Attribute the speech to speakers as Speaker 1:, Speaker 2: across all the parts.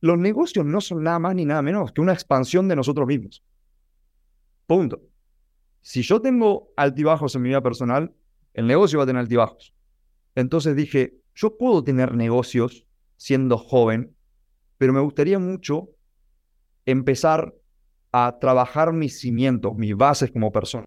Speaker 1: los negocios no son nada más ni nada menos que una expansión de nosotros mismos. Punto. Si yo tengo altibajos en mi vida personal, el negocio va a tener altibajos. Entonces dije, yo puedo tener negocios siendo joven, pero me gustaría mucho empezar a trabajar mis cimientos, mis bases como persona.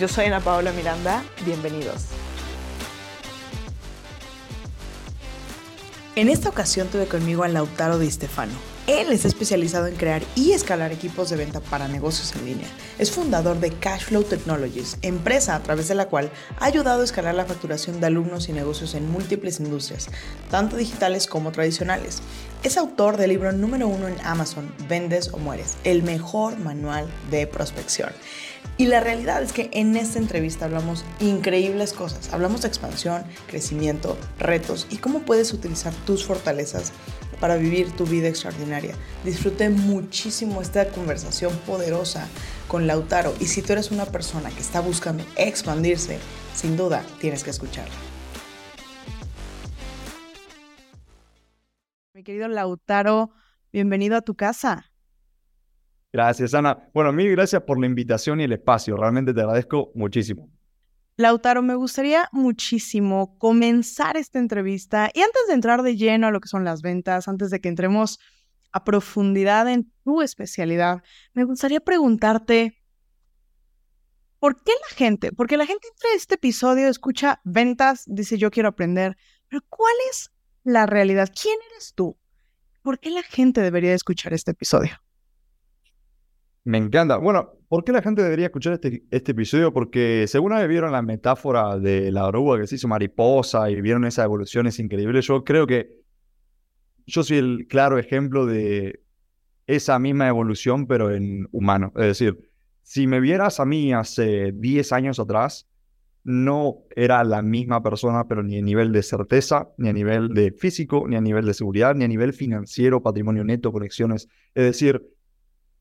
Speaker 2: Yo soy Ana Paola Miranda, bienvenidos. En esta ocasión tuve conmigo a Lautaro Di Stefano. Él es especializado en crear y escalar equipos de venta para negocios en línea. Es fundador de Cashflow Technologies, empresa a través de la cual ha ayudado a escalar la facturación de alumnos y negocios en múltiples industrias, tanto digitales como tradicionales. Es autor del libro número uno en Amazon, Vendes o Mueres, el mejor manual de prospección. Y la realidad es que en esta entrevista hablamos increíbles cosas. Hablamos de expansión, crecimiento, retos y cómo puedes utilizar tus fortalezas para vivir tu vida extraordinaria. Disfruté muchísimo esta conversación poderosa con Lautaro y si tú eres una persona que está buscando expandirse, sin duda tienes que escucharla. Mi querido Lautaro, bienvenido a tu casa.
Speaker 1: Gracias, Ana. Bueno, mil gracias por la invitación y el espacio. Realmente te agradezco muchísimo.
Speaker 2: Lautaro, me gustaría muchísimo comenzar esta entrevista y antes de entrar de lleno a lo que son las ventas, antes de que entremos a profundidad en tu especialidad, me gustaría preguntarte, ¿por qué la gente? Porque la gente entre este episodio escucha ventas, dice yo quiero aprender, pero ¿cuál es la realidad? ¿Quién eres tú? ¿Por qué la gente debería escuchar este episodio?
Speaker 1: Me encanta. Bueno, ¿por qué la gente debería escuchar este, este episodio? Porque según vieron la metáfora de la oruga que se hizo mariposa y vieron esas evoluciones increíbles, yo creo que yo soy el claro ejemplo de esa misma evolución, pero en humano. Es decir, si me vieras a mí hace 10 años atrás, no era la misma persona, pero ni a nivel de certeza, ni a nivel de físico, ni a nivel de seguridad, ni a nivel financiero, patrimonio neto, conexiones. Es decir,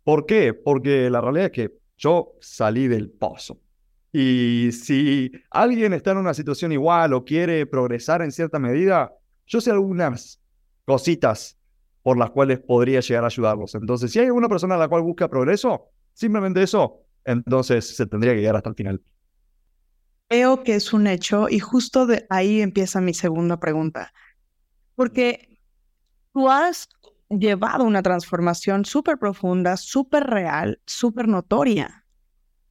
Speaker 1: ¿Por qué? Porque la realidad es que yo salí del pozo. Y si alguien está en una situación igual o quiere progresar en cierta medida, yo sé algunas cositas por las cuales podría llegar a ayudarlos. Entonces, si hay alguna persona a la cual busca progreso, simplemente eso, entonces se tendría que llegar hasta el final.
Speaker 2: Veo que es un hecho y justo de ahí empieza mi segunda pregunta. Porque tú has llevado una transformación súper profunda, súper real, súper notoria.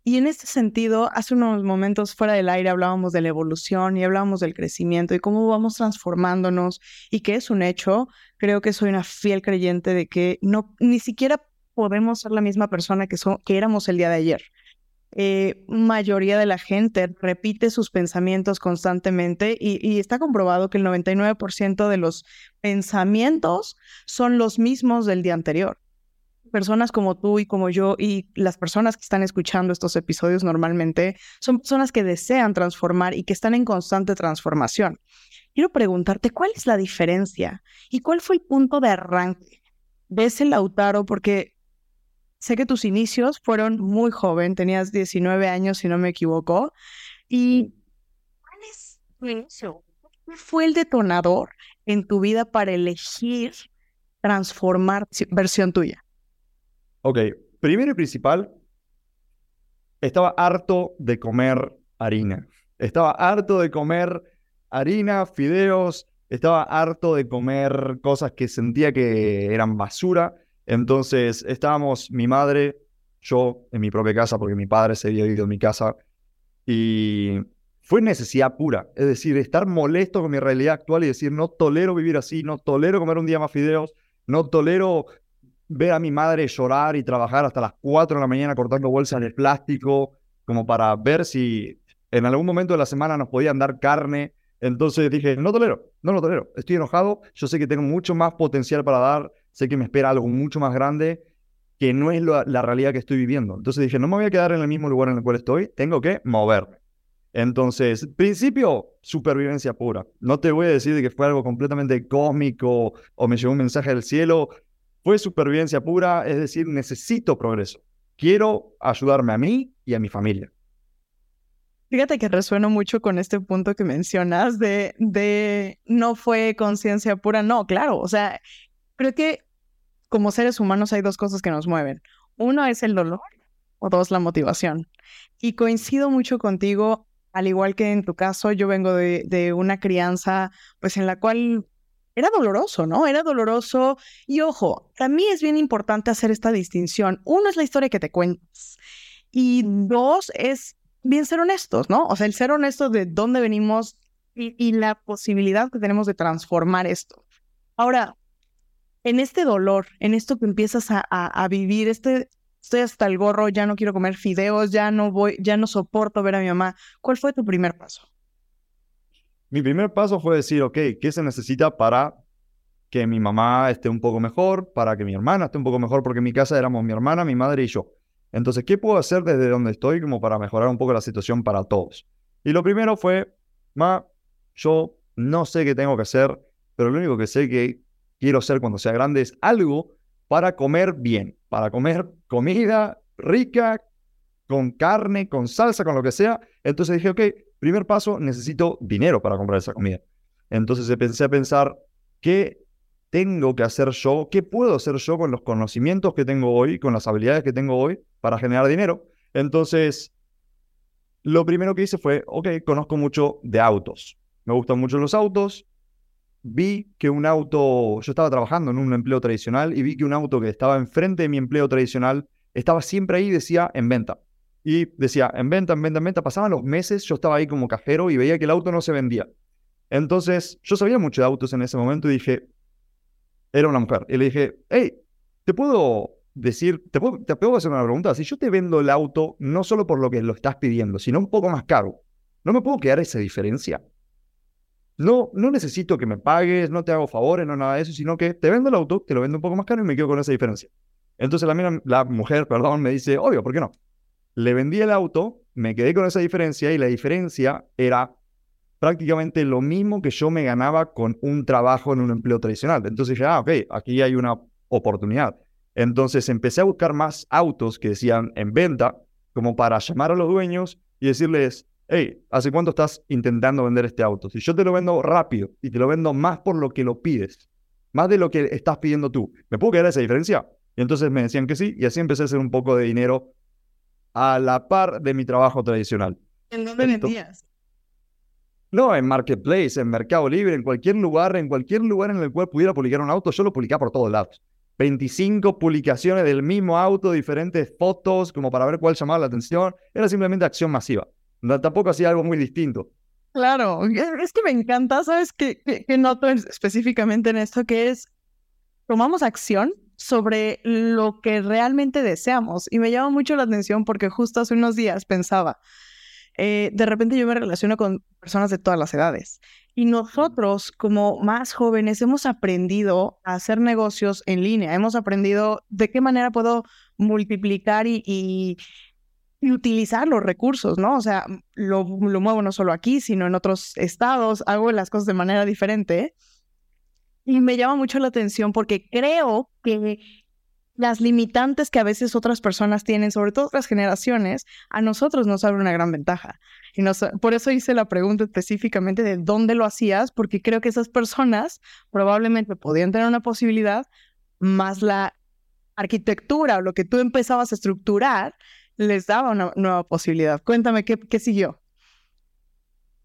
Speaker 2: Y en este sentido, hace unos momentos fuera del aire hablábamos de la evolución y hablábamos del crecimiento y cómo vamos transformándonos y que es un hecho. Creo que soy una fiel creyente de que no ni siquiera podemos ser la misma persona que, que éramos el día de ayer. Eh, mayoría de la gente repite sus pensamientos constantemente y, está comprobado que el 99% de los pensamientos son los mismos del día anterior. Personas como tú y como yo y las personas que están escuchando estos episodios normalmente son personas que desean transformar y que están en constante transformación. Quiero preguntarte, ¿cuál es la diferencia y cuál fue el punto de arranque de ese Lautaro? Porque Sé que tus inicios fueron muy joven, tenías 19 años si no me equivoco. ¿Y cuál es tu inicio? ¿Qué fue el detonador en tu vida para elegir transformar versión tuya?
Speaker 1: Ok, primero y principal, estaba harto de comer harina. Estaba harto de comer harina, fideos, estaba harto de comer cosas que sentía que eran basura entonces estábamos mi madre, yo en mi propia casa, porque mi padre se había ido en mi casa, y fue necesidad pura. Es decir, estar molesto con mi realidad actual y decir, no tolero vivir así, no tolero comer un día más fideos, no tolero ver a mi madre llorar y trabajar hasta las 4 de la mañana cortando bolsas de plástico, como para ver si en algún momento de la semana nos podían dar carne Entonces dije, no tolero, no lo tolero. Estoy enojado, yo sé que tengo mucho más potencial para dar, sé que me espera algo mucho más grande que no es la realidad que estoy viviendo. Entonces dije, no me voy a quedar en el mismo lugar en el cual estoy, tengo que moverme. Entonces, principio, supervivencia pura. No te voy a decir que fue algo completamente cósmico o me llegó un mensaje del cielo. Fue supervivencia pura, es decir, necesito progreso. Quiero ayudarme a mí y a mi familia.
Speaker 2: Fíjate que resueno mucho con este punto que mencionas de, de no fue conciencia pura. No, claro, o sea, creo que como seres humanos hay dos cosas que nos mueven. Uno es el dolor o dos la motivación. Y coincido mucho contigo, al igual que en tu caso, yo vengo de, una crianza pues en la cual era doloroso, ¿no? Era doloroso. Y ojo, también es bien importante hacer esta distinción. Uno es la historia que te cuentas. Y dos es bien ser honestos, ¿no? O sea, el ser honestos de dónde venimos y, la posibilidad que tenemos de transformar esto. Ahora, en este dolor, en esto que empiezas a, vivir, este, estoy hasta el gorro, ya no quiero comer fideos, ya no voy, ya no soporto ver a mi mamá. ¿Cuál fue tu primer paso?
Speaker 1: Mi primer paso fue decir, ok, ¿qué se necesita para que mi mamá esté un poco mejor, para que mi hermana esté un poco mejor? Porque en mi casa éramos mi hermana, mi madre y yo. Entonces, ¿qué puedo hacer desde donde estoy como para mejorar un poco la situación para todos? Y lo primero fue, ma, yo no sé qué tengo que hacer, pero lo único que sé que quiero hacer cuando sea grande es algo para comer bien, para comer comida rica, con carne, con salsa, con lo que sea. Entonces dije, ok, primer paso, necesito dinero para comprar esa comida. Entonces empecé a pensar, ¿qué tengo que hacer yo? ¿Qué puedo hacer yo con los conocimientos que tengo hoy, con las habilidades que tengo hoy para generar dinero. Entonces, lo primero que hice fue, ok, conozco mucho de autos. Me gustan mucho los autos. Vi que un auto, yo estaba trabajando en un empleo tradicional y vi que un auto que estaba enfrente de mi empleo tradicional estaba siempre ahí y decía en venta. Y decía en venta, en venta, en venta. Pasaban los meses, yo estaba ahí como cajero y veía que el auto no se vendía. Entonces, yo sabía mucho de autos en ese momento y dije, era una mujer. Y le dije, hey, ¿te puedo decir, te puedo, te puedo hacer una pregunta, si yo te vendo el auto no solo por lo que lo estás pidiendo, sino un poco más caro, ¿no me puedo quedar esa diferencia? No, no necesito que me pagues, no te hago favores, no nada de eso, sino que te vendo el auto, te lo vendo un poco más caro y me quedo con esa diferencia. Entonces la, mujer, perdón, me dice, obvio, ¿por qué no? Le vendí el auto, me quedé con esa diferencia y la diferencia era prácticamente lo mismo que yo me ganaba con un trabajo en un empleo tradicional. Entonces dije, ah, ok, aquí hay una oportunidad. Entonces empecé a buscar más autos que decían en venta, como para llamar a los dueños y decirles, hey, ¿hace cuánto estás intentando vender este auto? Si yo te lo vendo rápido y te lo vendo más por lo que lo pides, más de lo que estás pidiendo tú, ¿me puedo quedar esa diferencia? Y entonces me decían que sí, y así empecé a hacer un poco de dinero a la par de mi trabajo tradicional.
Speaker 2: ¿En dónde vendías?
Speaker 1: No, en Marketplace, en Mercado Libre, en cualquier lugar, en cualquier lugar en el cual pudiera publicar un auto, yo lo publicaba por todos lados. 25 publicaciones del mismo auto, diferentes fotos, como para ver cuál llamaba la atención. Era simplemente acción masiva. Tampoco hacía algo muy distinto.
Speaker 2: Claro, es que me encanta, ¿sabes qué, qué, noto específicamente en esto? Que es, tomamos acción sobre lo que realmente deseamos. Y me llama mucho la atención porque justo hace unos días pensaba, eh, de repente yo me relaciono con personas de todas las edades. Y nosotros, como más jóvenes, hemos aprendido a hacer negocios en línea, hemos aprendido de qué manera puedo multiplicar y, utilizar los recursos, ¿no? O sea, lo, lo, muevo no solo aquí, sino en otros estados, hago las cosas de manera diferente. Y me llama mucho la atención porque creo que las limitantes que a veces otras personas tienen, sobre todo otras generaciones, a nosotros nos abre una gran ventaja. Y por eso hice la pregunta específicamente de dónde lo hacías, porque creo que esas personas probablemente podían tener una posibilidad, más la arquitectura o lo que tú empezabas a estructurar les daba una nueva posibilidad. Cuéntame, ¿qué, qué siguió?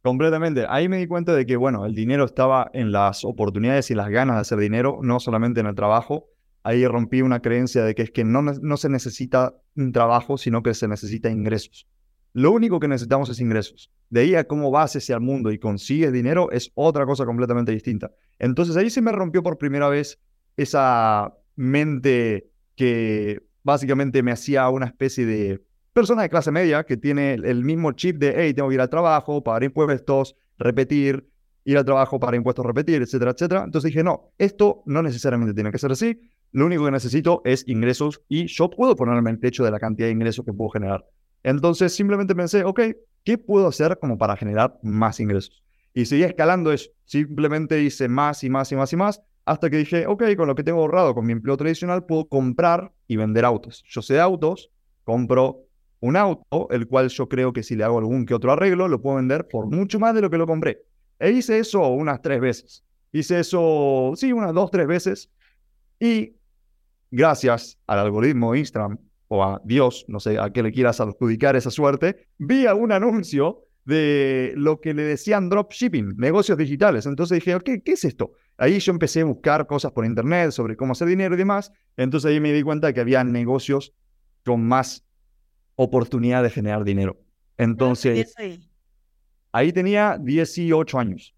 Speaker 1: Completamente. Ahí me di cuenta de que, bueno, el dinero estaba en las oportunidades y las ganas de hacer dinero, no solamente en el trabajo ahí rompí una creencia de que es que no, no se necesita un trabajo, sino que se necesita ingresos. Lo único que necesitamos es ingresos. De ahí a cómo vas hacia el mundo y consigues dinero es otra cosa completamente distinta. Entonces ahí se me rompió por primera vez esa mente que básicamente me hacía una especie de persona de clase media que tiene el mismo chip de, hey, tengo que ir al trabajo, pagar impuestos, repetir, ir al trabajo para impuestos repetir, etcétera, etcétera. Entonces dije, no, esto no necesariamente tiene que ser así. Lo único que necesito es ingresos y yo puedo ponerme el techo de la cantidad de ingresos que puedo generar. Entonces simplemente pensé, ok, ¿qué puedo hacer como para generar más ingresos? Y seguí escalando eso. Simplemente hice más y más y más y más hasta que dije, ok, con lo que tengo ahorrado con mi empleo tradicional puedo comprar y vender autos. Yo sé de autos, compro un auto, el cual yo creo que si le hago algún que otro arreglo, lo puedo vender por mucho más de lo que lo compré. E hice eso unas tres veces. Hice eso, sí, unas dos, tres veces. Y gracias al algoritmo Instagram o a Dios, no sé a qué le quieras adjudicar esa suerte, vi un anuncio de lo que le decían dropshipping, negocios digitales. Entonces dije, ¿qué, ¿qué es esto? Ahí yo empecé a buscar cosas por internet sobre cómo hacer dinero y demás. Entonces ahí me di cuenta que había negocios con más oportunidad de generar dinero. Entonces, ahí tenía 18 años.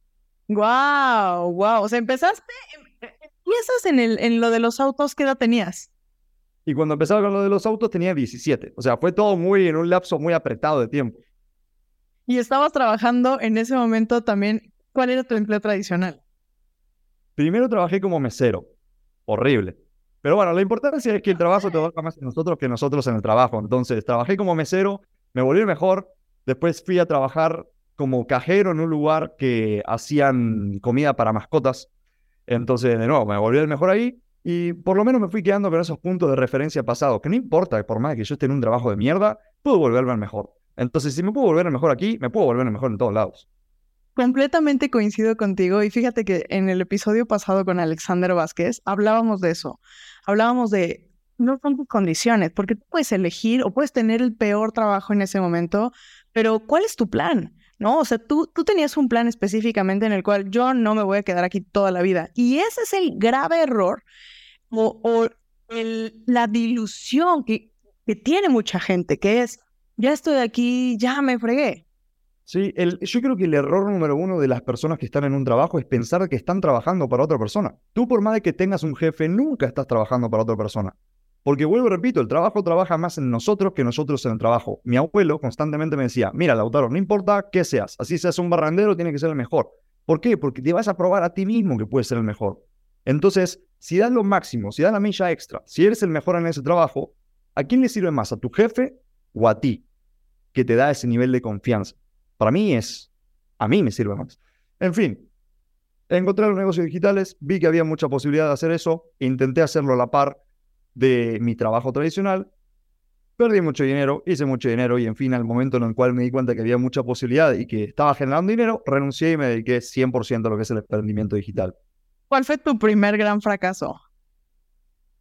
Speaker 2: Wow, wow. O sea, empezaste, em, empiezas en, el, en lo de los autos, ¿qué edad tenías?
Speaker 1: Y cuando empezaba con lo de los autos tenía 17. O sea, fue todo muy en un lapso muy apretado de tiempo.
Speaker 2: Y estabas trabajando en ese momento también. ¿Cuál era tu empleo tradicional?
Speaker 1: Primero trabajé como mesero. Horrible. Pero bueno, la importancia es que el trabajo te toca más en nosotros que nosotros en el trabajo. Entonces, trabajé como mesero, me volví mejor. Después fui a trabajar como cajero en un lugar que hacían comida para mascotas. Entonces, de nuevo, me volví el mejor ahí. Y por lo menos me fui quedando con esos puntos de referencia pasados, que no importa, por más que yo esté en un trabajo de mierda, puedo volverme al mejor. Entonces, si me puedo volver el mejor aquí, me puedo volver el mejor en todos lados.
Speaker 2: Completamente coincido contigo y fíjate que en el episodio pasado con Alexander Vázquez hablábamos de eso. Hablábamos de no son tus condiciones, porque tú puedes elegir o puedes tener el peor trabajo en ese momento, pero ¿cuál es tu plan? ¿no? O sea, tú, tú tenías un plan específicamente en el cual yo no me voy a quedar aquí toda la vida. Y ese es el grave error o, la dilución que, que tiene mucha gente, que es, ya estoy aquí, ya me fregué.
Speaker 1: Sí, el, yo creo que el error número uno de las personas que están en un trabajo es pensar que están trabajando para otra persona. Tú por más de que tengas un jefe, nunca estás trabajando para otra persona. Porque vuelvo y repito, el trabajo trabaja más en nosotros que nosotros en el trabajo. Mi abuelo constantemente me decía, mira, Lautaro, no importa qué seas, así seas un barrandero, tiene que ser el mejor. ¿Por qué? Porque te vas a probar a ti mismo que puedes ser el mejor. Entonces, si das lo máximo, si das la milla extra, si eres el mejor en ese trabajo, ¿a quién le sirve más? ¿A tu jefe o a ti? Que te da ese nivel de confianza. Para mí es, a mí me sirve más. En fin, encontré los negocios digitales, vi que había mucha posibilidad de hacer eso, intenté hacerlo a la par de mi trabajo tradicional, perdí mucho dinero, hice mucho dinero y en fin, al momento en el cual me di cuenta que había mucha posibilidad y que estaba generando dinero, renuncié y me dediqué 100% a lo que es el emprendimiento digital.
Speaker 2: ¿Cuál fue tu primer gran fracaso?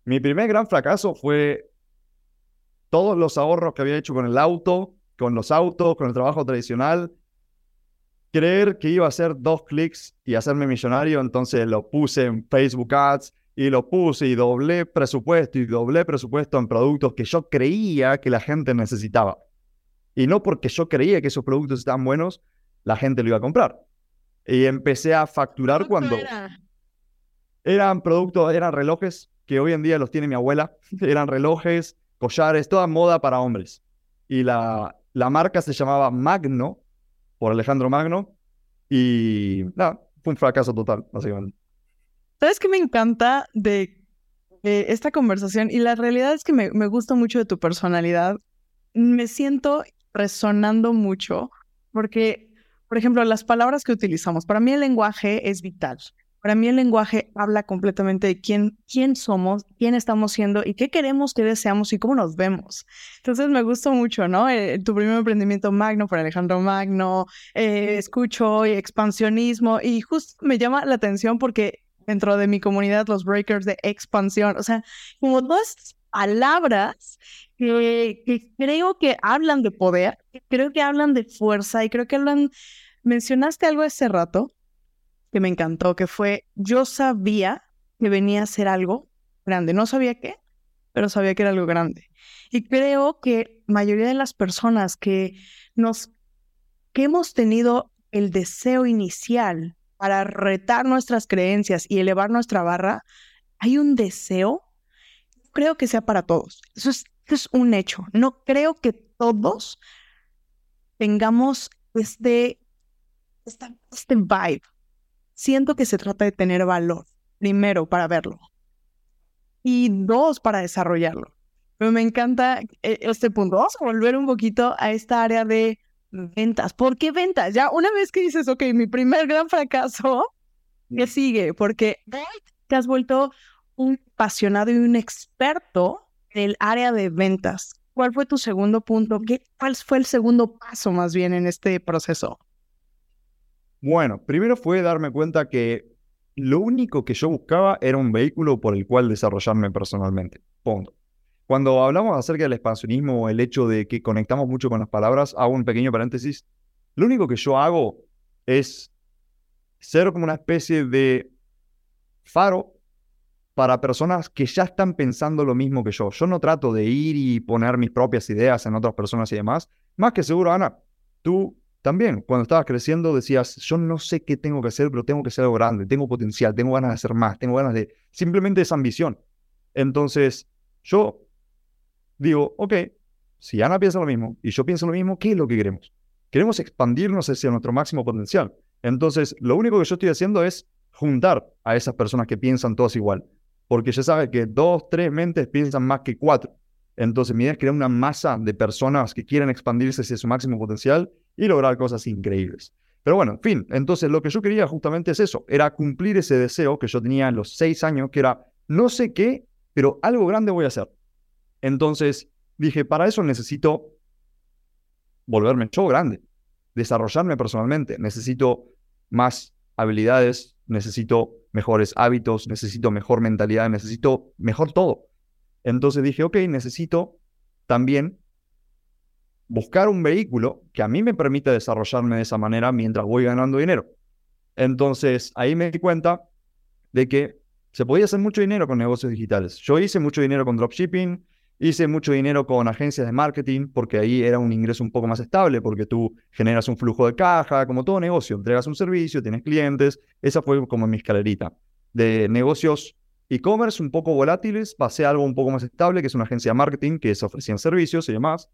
Speaker 1: Mi primer gran fracaso fue todos los ahorros que había hecho con el auto, con los autos, con el trabajo tradicional. Creer que iba a hacer dos clics y hacerme millonario, entonces lo puse en Facebook Ads y lo puse y doblé presupuesto y doblé presupuesto en productos que yo creía que la gente necesitaba. Y no porque yo creía que esos productos estaban buenos, la gente lo iba a comprar. Y empecé a facturar cuando... Eran productos, eran relojes que hoy en día los tiene mi abuela. Eran relojes, collares, toda moda para hombres. Y la, la marca se llamaba Magno, por Alejandro Magno. Y fue un fracaso total, básicamente.
Speaker 2: ¿Sabes qué me encanta de, esta conversación? Y la realidad es que me, me gusta mucho de tu personalidad. Me siento resonando mucho porque, por ejemplo, las palabras que utilizamos, para mí el lenguaje es vital. Para mí el lenguaje habla completamente de quién, quién somos, quién estamos siendo y qué queremos, qué deseamos y cómo nos vemos. Entonces me gustó mucho, ¿no? Eh, tu primer emprendimiento Magno por Alejandro Magno, eh, escucho expansionismo y justo me llama la atención porque dentro de mi comunidad los breakers de expansión, o sea, como dos palabras que, que creo que hablan de poder, creo que hablan de fuerza y creo que hablan, mencionaste algo hace rato que me encantó, que fue, yo sabía que venía a ser algo grande, no sabía qué, pero sabía que era algo grande. Y creo que mayoría de las personas que nos, que hemos tenido el deseo inicial para retar nuestras creencias y elevar nuestra barra, hay un deseo, creo que sea para todos. Eso es, es un hecho. No creo que todos tengamos este, este vibe siento que se trata de tener valor, primero, para verlo. Y dos, para desarrollarlo. Pero me encanta eh, este punto. Vamos a volver un poquito a esta área de ventas. ¿Por qué ventas? Ya una vez que dices, ok, mi primer gran fracaso, ¿qué sigue? Porque te has vuelto un apasionado y un experto del área de ventas. ¿Cuál fue tu segundo punto? ¿Qué, ¿Cuál fue el segundo paso más bien en este proceso?
Speaker 1: Bueno, primero fue darme cuenta que lo único que yo buscaba era un vehículo por el cual desarrollarme personalmente. Punto. Cuando hablamos acerca del expansionismo el hecho de que conectamos mucho con las palabras, hago un pequeño paréntesis. Lo único que yo hago es ser como una especie de faro para personas que ya están pensando lo mismo que yo. Yo no trato de ir y poner mis propias ideas en otras personas y demás. Más que seguro, Ana, tú también, cuando estabas creciendo, decías, yo no sé qué tengo que hacer, pero tengo que ser algo grande, tengo potencial, tengo ganas de hacer más, tengo ganas de... Simplemente esa ambición. Entonces, yo digo, ok, si Ana piensa lo mismo y yo pienso lo mismo, ¿qué es lo que queremos? Queremos expandirnos hacia nuestro máximo potencial. Entonces, lo único que yo estoy haciendo es juntar a esas personas que piensan todas igual porque ya sabe que dos, tres mentes piensan más que cuatro. Entonces, mi idea es crear una masa de personas que quieren expandirse hacia su máximo potencial y lograr cosas increíbles. Pero bueno, en fin, entonces lo que yo quería justamente es eso, era cumplir ese deseo que yo tenía en los seis años, que era, no sé qué, pero algo grande voy a hacer. Entonces dije, para eso necesito volverme yo grande, desarrollarme personalmente, necesito más habilidades, necesito mejores hábitos, necesito mejor mentalidad, necesito mejor todo. Entonces dije, ok, necesito también buscar un vehículo que a mí me permita desarrollarme de esa manera mientras voy ganando dinero. Entonces ahí me di cuenta de que se podía hacer mucho dinero con negocios digitales. Yo hice mucho dinero con dropshipping, hice mucho dinero con agencias de marketing, porque ahí era un ingreso un poco más estable, porque tú generas un flujo de caja, como todo negocio, entregas un servicio, tienes clientes. Esa fue como mi escalerita. De negocios e-commerce un poco volátiles, pasé a algo un poco más estable, que es una agencia de marketing, que se ofrecían servicios y demás.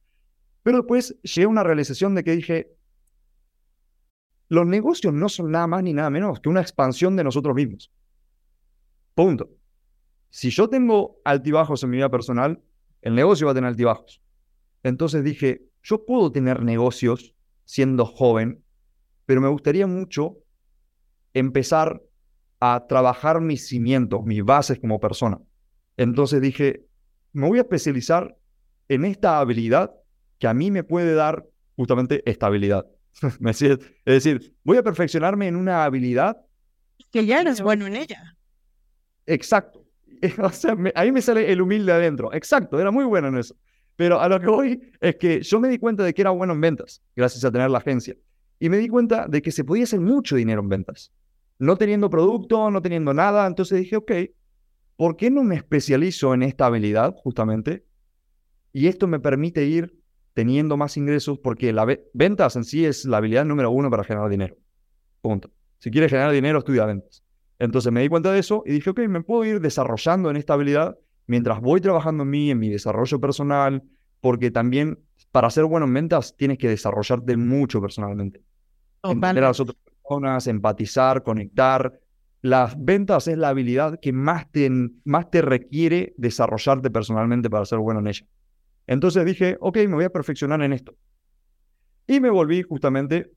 Speaker 1: Pero después llegué a una realización de que dije, los negocios no son nada más ni nada menos que una expansión de nosotros mismos. Punto. Si yo tengo altibajos en mi vida personal, el negocio va a tener altibajos. Entonces dije, yo puedo tener negocios siendo joven, pero me gustaría mucho empezar a trabajar mis cimientos, mis bases como persona. Entonces dije, me voy a especializar en esta habilidad que a mí me puede dar justamente estabilidad. es decir, voy a perfeccionarme en una habilidad.
Speaker 2: Que ya eres bueno en ella.
Speaker 1: Exacto. o sea, ahí me sale el humilde adentro. Exacto, era muy bueno en eso. Pero a lo que voy es que yo me di cuenta de que era bueno en ventas, gracias a tener la agencia. Y me di cuenta de que se podía hacer mucho dinero en ventas. No teniendo producto, no teniendo nada. Entonces dije, ok, ¿por qué no me especializo en esta habilidad justamente? Y esto me permite ir teniendo más ingresos porque la ventas en sí es la habilidad número uno para generar dinero. Punto. Si quieres generar dinero, estudia ventas. Entonces me di cuenta de eso y dije, ok, me puedo ir desarrollando en esta habilidad mientras voy trabajando en mí, en mi desarrollo personal, porque también para ser bueno en ventas tienes que desarrollarte mucho personalmente. Entender a las otras personas, empatizar, conectar. Las ventas es la habilidad que más te, más te requiere desarrollarte personalmente para ser bueno en ella. Entonces dije, ok, me voy a perfeccionar en esto. Y me volví justamente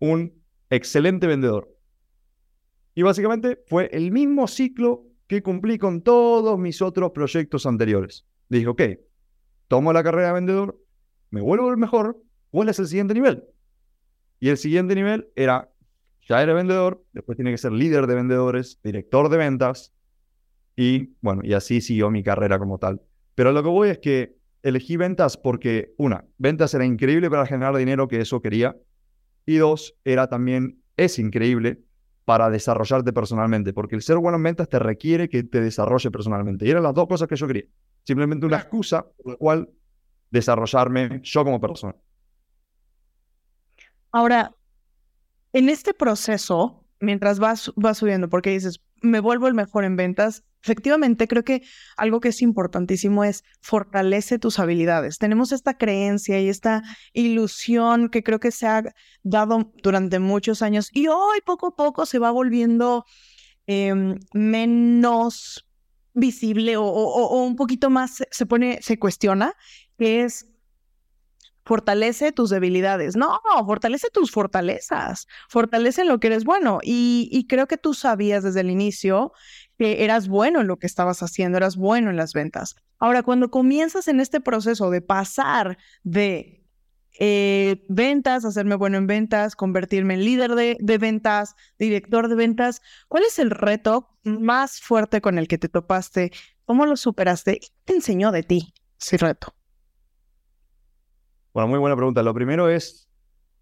Speaker 1: un excelente vendedor. Y básicamente fue el mismo ciclo que cumplí con todos mis otros proyectos anteriores. Dije, ok, tomo la carrera de vendedor, me vuelvo el mejor, ¿cuál es el siguiente nivel? Y el siguiente nivel era, ya era vendedor, después tiene que ser líder de vendedores, director de ventas, y bueno, y así siguió mi carrera como tal. Pero lo que voy es que elegí ventas porque, una, ventas era increíble para generar dinero, que eso quería, y dos, era también, es increíble para desarrollarte personalmente, porque el ser bueno en ventas te requiere que te desarrolle personalmente. Y eran las dos cosas que yo quería. Simplemente una excusa por la cual desarrollarme yo como persona.
Speaker 2: Ahora, en este proceso, mientras vas, vas subiendo, porque dices, me vuelvo el mejor en ventas. Efectivamente, creo que algo que es importantísimo es fortalece tus habilidades. Tenemos esta creencia y esta ilusión que creo que se ha dado durante muchos años y hoy poco a poco se va volviendo em, menos visible o, o, un poquito más se pone, se cuestiona, que es fortalece tus debilidades. No, fortalece tus fortalezas, fortalece lo que eres bueno. Y, y, creo que tú sabías desde el inicio que eras bueno en lo que estabas haciendo, eras bueno en las ventas. Ahora, cuando comienzas en este proceso de pasar de eh, ventas, hacerme bueno en ventas, convertirme en líder de, ventas, director de ventas, ¿cuál es el reto más fuerte con el que te topaste? ¿Cómo lo superaste? ¿Qué te enseñó de ti ese reto?
Speaker 1: Bueno, muy buena pregunta. Lo primero es,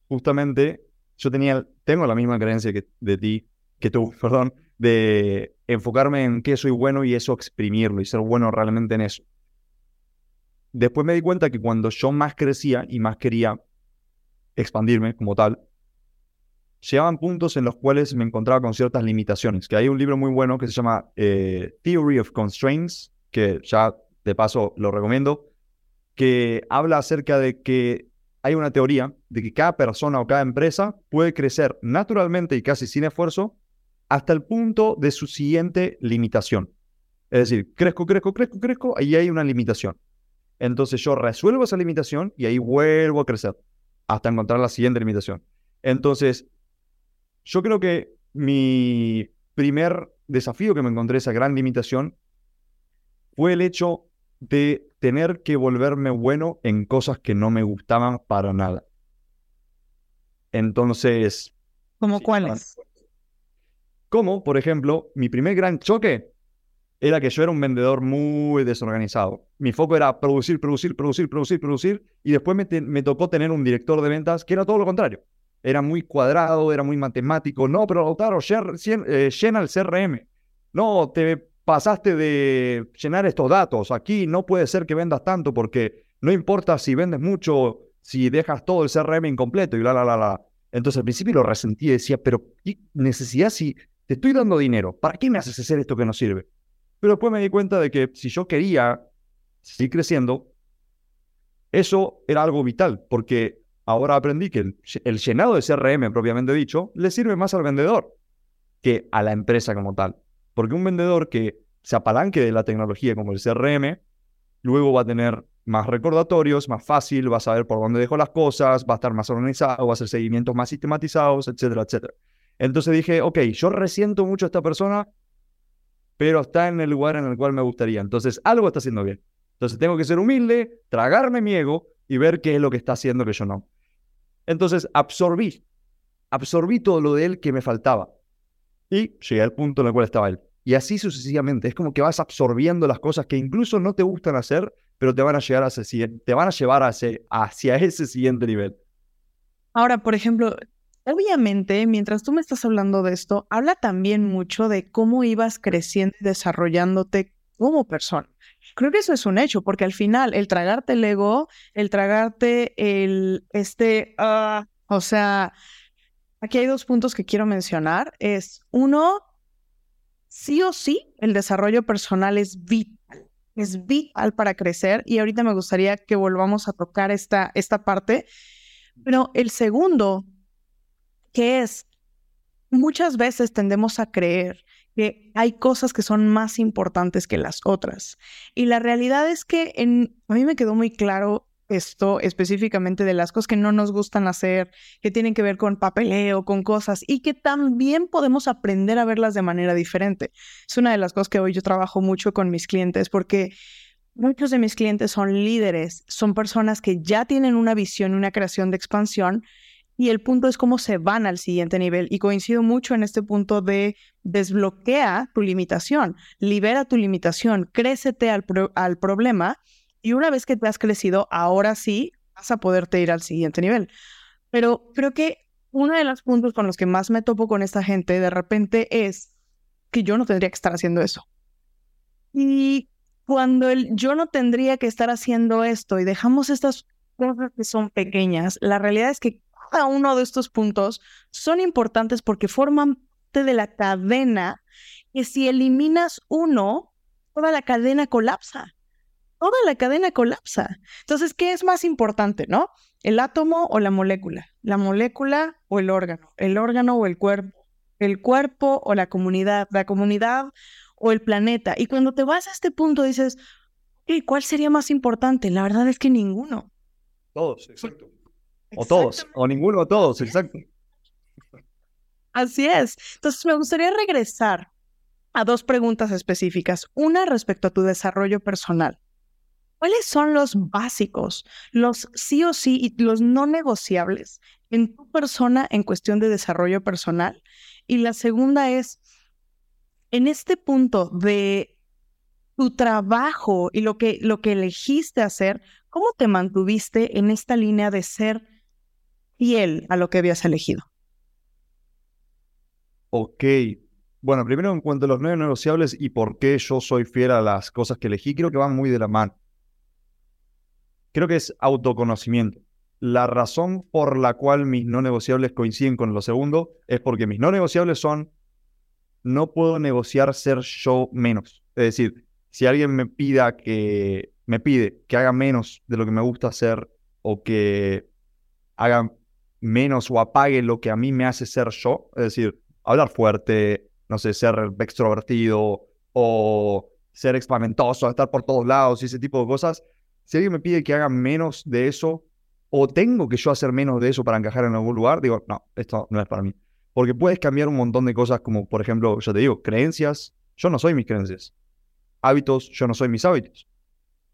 Speaker 1: justamente, yo tenía, tengo la misma creencia que de ti, que tú, perdón, de enfocarme en qué soy bueno y eso exprimirlo y ser bueno realmente en eso. Después me di cuenta que cuando yo más crecía y más quería expandirme como tal, llegaban puntos en los cuales me encontraba con ciertas limitaciones. Que hay un libro muy bueno que se llama eh, Theory of Constraints, que ya de paso lo recomiendo, que habla acerca de que hay una teoría de que cada persona o cada empresa puede crecer naturalmente y casi sin esfuerzo hasta el punto de su siguiente limitación. Es decir, crezco, crezco, crezco, crezco, y hay una limitación. Entonces yo resuelvo esa limitación y ahí vuelvo a crecer hasta encontrar la siguiente limitación. Entonces, yo creo que mi primer desafío que me encontré, esa gran limitación, fue el hecho de tener que volverme bueno en cosas que no me gustaban para nada. Entonces...
Speaker 2: ¿Cómo cuáles?
Speaker 1: Como, por ejemplo, mi primer gran choque era que yo era un vendedor muy desorganizado. Mi foco era producir, producir, producir, producir, producir, y después me, tocó tener un director de ventas que era todo lo contrario. Era muy cuadrado, era muy matemático. No, pero Lautaro, eh, llena el CRM. No, te pasaste de llenar estos datos. Aquí no puede ser que vendas tanto porque no importa si vendes mucho, si dejas todo el CRM incompleto y bla, bla, bla, bla. Entonces al principio lo resentí y decía, pero ¿qué necesidad si te estoy dando dinero? ¿Para qué me haces hacer esto que no sirve? Pero después me di cuenta de que si yo quería seguir creciendo, eso era algo vital, porque ahora aprendí que el, llenado de CRM, propiamente dicho, le sirve más al vendedor que a la empresa como tal. Porque un vendedor que se apalanque de la tecnología como el CRM, luego va a tener más recordatorios, más fácil, va a saber por dónde dejó las cosas, va a estar más organizado, va a hacer seguimientos más sistematizados, etcétera, etcétera. Entonces dije, ok, yo resiento mucho a esta persona, pero está en el lugar en el cual me gustaría. Entonces, algo está haciendo bien. Entonces, tengo que ser humilde, tragarme mi ego y ver qué es lo que está haciendo que yo no. Entonces, absorbí, absorbí todo lo de él que me faltaba. Y llegué al punto en el cual estaba él. Y así sucesivamente. Es como que vas absorbiendo las cosas que incluso no te gustan hacer, pero te van a, llegar a ese, te van a llevar hacia ese siguiente nivel.
Speaker 2: Ahora, por ejemplo, Obviamente, mientras tú me estás hablando de esto, habla también mucho de cómo ibas creciendo y desarrollándote como persona. Creo que eso es un hecho, porque al final el tragarte el ego, el tragarte el, este, ah, o sea, aquí hay dos puntos que quiero mencionar. Es uno, sí o sí, el desarrollo personal es vital, es vital para crecer y ahorita me gustaría que volvamos a tocar esta, esta parte. Pero el segundo que es, muchas veces tendemos a creer que hay cosas que son más importantes que las otras. Y la realidad es que a mí me quedó muy claro esto específicamente de las cosas que no nos gustan hacer, que tienen que ver con papeleo, con cosas, y que también podemos aprender a verlas de manera diferente. Es una de las cosas que hoy yo trabajo mucho con mis clientes porque muchos de mis clientes son líderes, son personas que ya tienen una visión, una creación de expansión y el punto es cómo se van al siguiente nivel. Y coincido mucho en este punto de desbloquea tu limitación, libera tu limitación, crécete al, al problema y una vez que te has crecido, ahora sí vas a poderte ir al siguiente nivel. Pero creo que uno de los puntos con los que más me topo con esta gente de repente es que yo no tendría que estar haciendo eso. Y cuando el yo no tendría que estar haciendo esto y dejamos estas cosas que son pequeñas, la realidad es que cada uno de estos puntos son importantes porque forman parte de la cadena que si eliminas uno, toda la cadena colapsa. Toda la cadena colapsa. Entonces, ¿qué es más importante, no? ¿El átomo o la molécula? ¿La molécula o el órgano? ¿El órgano o el cuerpo? ¿El cuerpo o la comunidad? ¿La comunidad o el planeta? Y cuando te vas a este punto dices, ¿cuál sería más importante? La verdad es que ninguno.
Speaker 1: Todos, exacto. O todos, o ninguno o todos, exacto.
Speaker 2: Así es. Entonces me gustaría regresar a dos preguntas específicas. Una respecto a tu desarrollo personal. ¿Cuáles son los básicos, los sí o sí y los no negociables en tu persona en cuestión de desarrollo personal? Y la segunda es, en este punto de tu trabajo y lo que, lo que elegiste hacer, ¿cómo te mantuviste en esta línea de ser fiel a lo que habías elegido?
Speaker 1: Ok. Bueno, primero en cuanto a los no negociables y por qué yo soy fiel a las cosas que elegí, creo que van muy de la mano. Creo que es autoconocimiento. La razón por la cual mis no negociables coinciden con lo segundo es porque mis no negociables son no puedo negociar ser yo menos. Es decir, si alguien me pida que me pide que haga menos de lo que me gusta hacer o que haga menos o apague lo que a mí me hace ser yo, es decir, hablar fuerte, no sé, ser extrovertido o ser expamentoso, estar por todos lados y ese tipo de cosas, si alguien me pide que haga menos de eso o tengo que yo hacer menos de eso para encajar en algún lugar, digo, no, esto no es para mí. Porque puedes cambiar un montón de cosas como, por ejemplo, yo te digo, creencias, yo no soy mis creencias. Hábitos, yo no soy mis hábitos.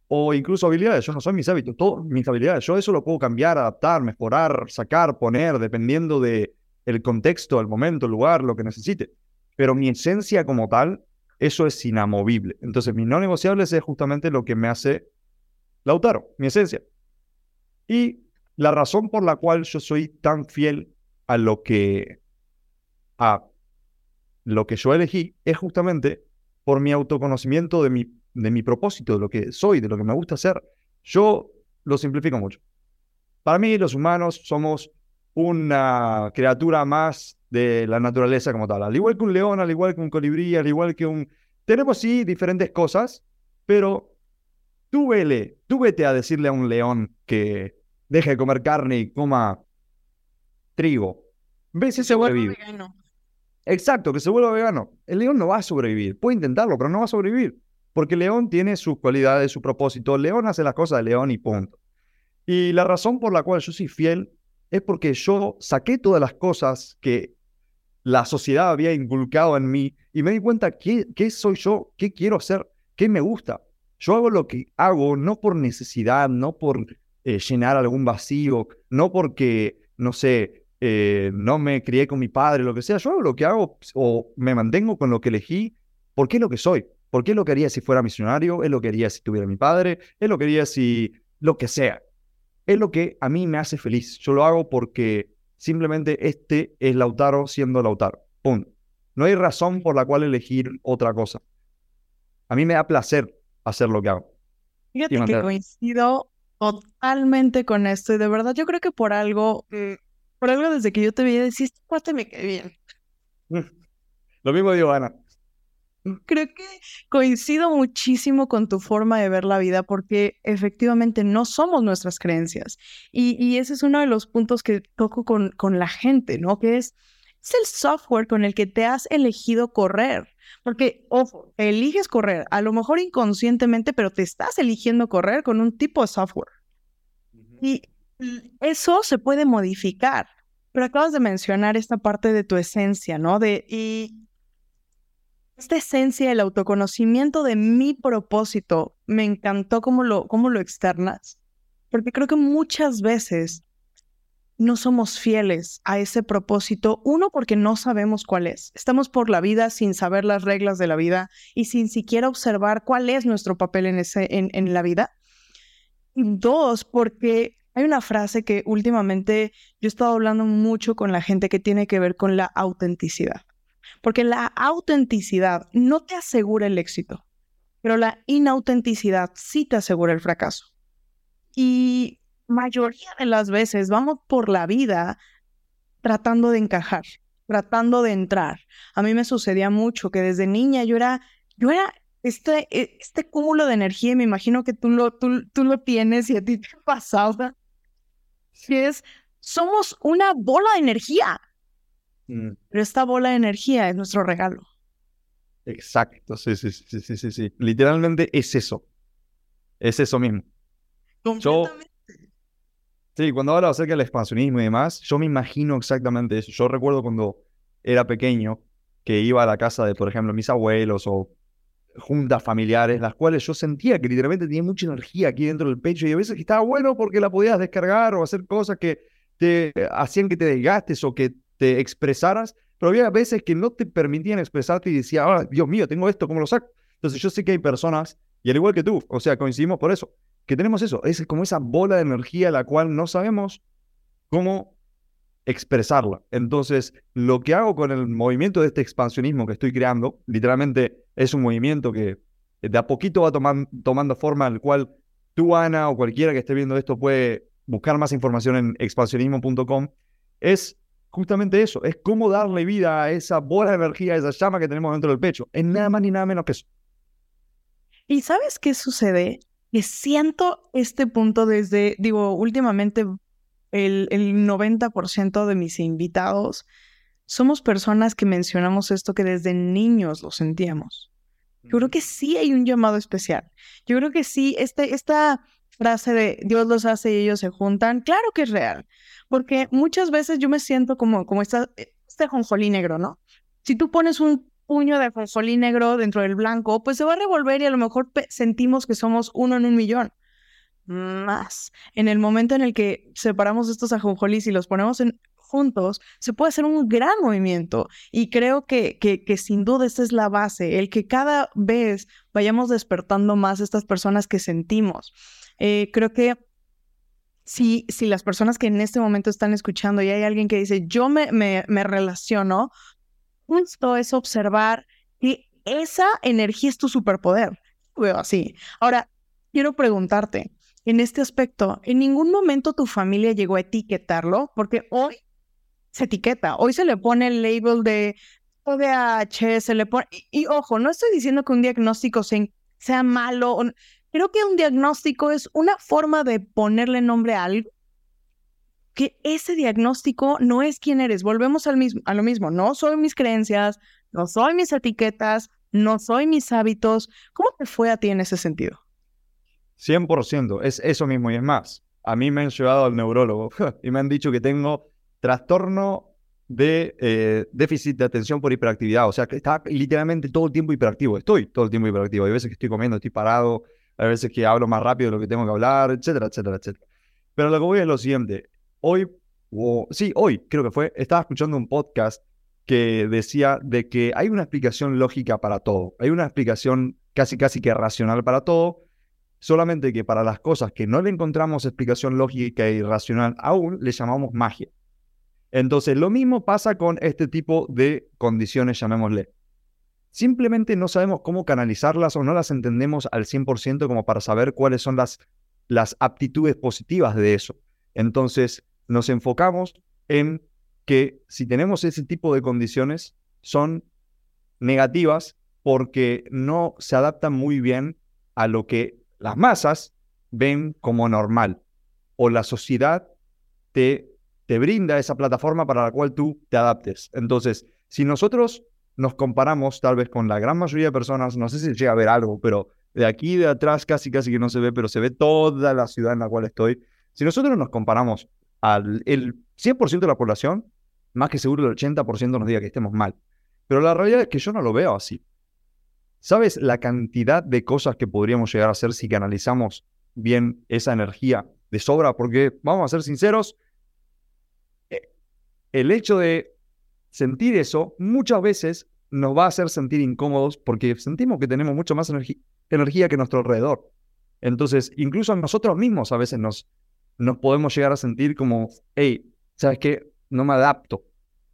Speaker 1: O incluso habilidades, yo no soy mis hábitos, todas mis habilidades. Yo eso lo puedo cambiar, adaptar, mejorar, sacar, poner, dependiendo de contexto, el momento, el lugar, lo que necesite. Pero mi esencia como tal, eso es inamovible. Entonces, mis no negociables es justamente lo que me hace Lautaro, mi esencia. Y la razón por la cual yo soy tan fiel a lo que a lo que yo elegí es justamente por mi autoconocimiento de mi, de mi propósito, de lo que soy, de lo que me gusta hacer. Yo lo simplifico mucho. Para mí, los humanos somos una criatura más de la naturaleza como tal. Al igual que un león, al igual que un colibrí, al igual que un... Tenemos sí diferentes cosas, pero Tú vele, tú vete a decirle a un león que deje de comer carne y coma trigo. ¿Ves? Ese
Speaker 2: vuelve
Speaker 1: Exacto, que se vuelva vegano. El león no va a sobrevivir. Puede intentarlo, pero no va a sobrevivir. Porque el león tiene sus cualidades, su propósito. El león hace las cosas de león y punto. Y la razón por la cual yo soy fiel es porque yo saqué todas las cosas que la sociedad había inculcado en mí y me di cuenta qué, qué soy yo, qué quiero hacer, qué me gusta. Yo hago lo que hago no por necesidad, no por eh, llenar algún vacío, no porque, no sé, eh, no me crié con mi padre, lo que sea. Yo hago lo que hago o me mantengo con lo que elegí porque es lo que soy. Porque es lo que haría si fuera misionario, es lo que haría si tuviera mi padre, es lo que haría si lo que sea. Es lo que a mí me hace feliz. Yo lo hago porque simplemente este es Lautaro siendo Lautaro. Punto. No hay razón por la cual elegir otra cosa. A mí me da placer hacer lo que hago.
Speaker 2: Fíjate que coincido totalmente con esto y de verdad yo creo que por algo, mm, por algo desde que yo te vi decís, este cuate me cae bien.
Speaker 1: Lo mismo digo, Ana.
Speaker 2: Creo que coincido muchísimo con tu forma de ver la vida porque efectivamente no somos nuestras creencias. Y, y ese es uno de los puntos que toco con, con la gente, ¿no? Que es, es el software con el que te has elegido correr. Porque, ojo, eliges correr, a lo mejor inconscientemente, pero te estás eligiendo correr con un tipo de software. Y eso se puede modificar. Pero acabas de mencionar esta parte de tu esencia, ¿no? De, y esta esencia del autoconocimiento de mi propósito, me encantó cómo lo, cómo lo externas. Porque creo que muchas veces no somos fieles a ese propósito, uno porque no sabemos cuál es. Estamos por la vida sin saber las reglas de la vida y sin siquiera observar cuál es nuestro papel en, ese, en, en la vida. Y dos, porque hay una frase que últimamente yo he estado hablando mucho con la gente que tiene que ver con la autenticidad. Porque la autenticidad no te asegura el éxito, pero la inautenticidad sí te asegura el fracaso. Y mayoría de las veces vamos por la vida tratando de encajar. tratando de entrar. A mí me sucedía mucho que desde niña yo era, yo era este, e, este cúmulo de energía, y me imagino que tú lo, tú, tú lo tienes y a ti te pasaba, que es, somos una bola de energía. Mm. Pero esta bola de energía es nuestro regalo.
Speaker 1: Exacto, sí, sí, sí, sí, sí, sí. Literalmente es eso. Es eso mismo.
Speaker 2: Completamente.
Speaker 1: Sí, cuando hablo acerca del expansionismo y demás, yo me imagino exactamente eso. Yo recuerdo cuando era pequeño que iba a la casa de, por ejemplo, mis abuelos o juntas familiares, las cuales yo sentía que literalmente tenía mucha energía aquí dentro del pecho y a veces estaba bueno porque la podías descargar o hacer cosas que te hacían que te desgastes o que te expresaras, pero había veces que no te permitían expresarte y decía, ah, Dios mío, tengo esto, ¿cómo lo saco? Entonces yo sé que hay personas, y al igual que tú, o sea, coincidimos por eso, que tenemos eso, es como esa bola de energía la cual no sabemos cómo expresarla. Entonces, lo que hago con el movimiento de este expansionismo que estoy creando, literalmente es un movimiento que de a poquito va tomando forma, al cual tú, Ana, o cualquiera que esté viendo esto puede buscar más información en expansionismo.com, es justamente eso, es cómo darle vida a esa bola de energía, a esa llama que tenemos dentro del pecho. Es nada más ni nada menos que eso.
Speaker 2: ¿Y sabes qué sucede? Que siento este punto desde, digo, últimamente el, el 90% de mis invitados somos personas que mencionamos esto que desde niños lo sentíamos. Yo creo que sí hay un llamado especial. Yo creo que sí, este, esta frase de Dios los hace y ellos se juntan, claro que es real. Porque muchas veces yo me siento como, como esta, este jonjolí negro, ¿no? Si tú pones un puño de jonjolí negro dentro del blanco, pues se va a revolver y a lo mejor sentimos que somos uno en un millón. Más. En el momento en el que separamos estos ajonjolís y los ponemos en, juntos, se puede hacer un gran movimiento. Y creo que, que, que, sin duda esta es la base, el que cada vez vayamos despertando más estas personas que sentimos. Eh, creo que si, si las personas que en este momento están escuchando y hay alguien que dice, yo me, me, me relaciono, justo es observar que esa energía es tu superpoder. veo así. Ahora, quiero preguntarte, en este aspecto, ¿en ningún momento tu familia llegó a etiquetarlo? Porque hoy se etiqueta, hoy se le pone el label de ODH, se le pone... Y, ojo, no estoy diciendo que un diagnóstico sea, sea malo, Creo que un diagnóstico es una forma de ponerle nombre a algo que ese diagnóstico no es quién eres. Volvemos al mismo, a lo mismo. No soy mis creencias, no soy mis etiquetas, no soy mis hábitos. ¿Cómo te fue a ti en ese sentido?
Speaker 1: 100%, es eso mismo y es más. A mí me han llevado al neurólogo y me han dicho que tengo trastorno de eh, déficit de atención por hiperactividad. O sea, que está literalmente todo el tiempo hiperactivo. Estoy todo el tiempo hiperactivo. Hay veces que estoy comiendo, estoy parado, hay veces que hablo más rápido de lo que tengo que hablar, etcétera, etcétera, etcétera. Pero lo que voy es lo siguiente. Hoy, o sí, hoy creo que fue, estaba escuchando un podcast que decía de que hay una explicación lógica para todo. Hay una explicación casi, casi que racional para todo. Solamente que para las cosas que no le encontramos explicación lógica y racional aún, le llamamos magia. Entonces, lo mismo pasa con este tipo de condiciones, llamémosle simplemente no sabemos cómo canalizarlas o no las entendemos al 100% como para saber cuáles son las, las aptitudes positivas de eso. Entonces nos enfocamos en que si tenemos ese tipo de condiciones son negativas porque no se adaptan muy bien a lo que las masas ven como normal o la sociedad te, te brinda esa plataforma para la cual tú te adaptes. Entonces, si nosotros nos comparamos tal vez con la gran mayoría de personas, no sé si llega a ver algo, pero de aquí de atrás casi casi que no se ve, pero se ve toda la ciudad en la cual estoy. Si nosotros nos comparamos al el 100% de la población, más que seguro el 80% nos diga que estemos mal. Pero la realidad es que yo no lo veo así. ¿Sabes la cantidad de cosas que podríamos llegar a hacer si canalizamos bien esa energía de sobra? Porque, vamos a ser sinceros, eh, el hecho de sentir eso muchas veces nos va a hacer sentir incómodos porque sentimos que tenemos mucho más energía que nuestro alrededor. Entonces, incluso nosotros mismos a veces nos, nos podemos llegar a sentir como, hey, ¿sabes qué? No me adapto.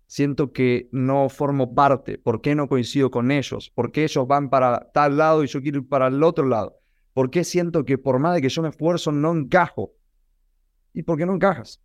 Speaker 1: Siento que no formo parte. ¿Por qué no coincido con ellos? ¿Por qué ellos van para tal lado y yo quiero ir para el otro lado? ¿Por qué siento que por más de que yo me esfuerzo no encajo? ¿Y por qué no encajas?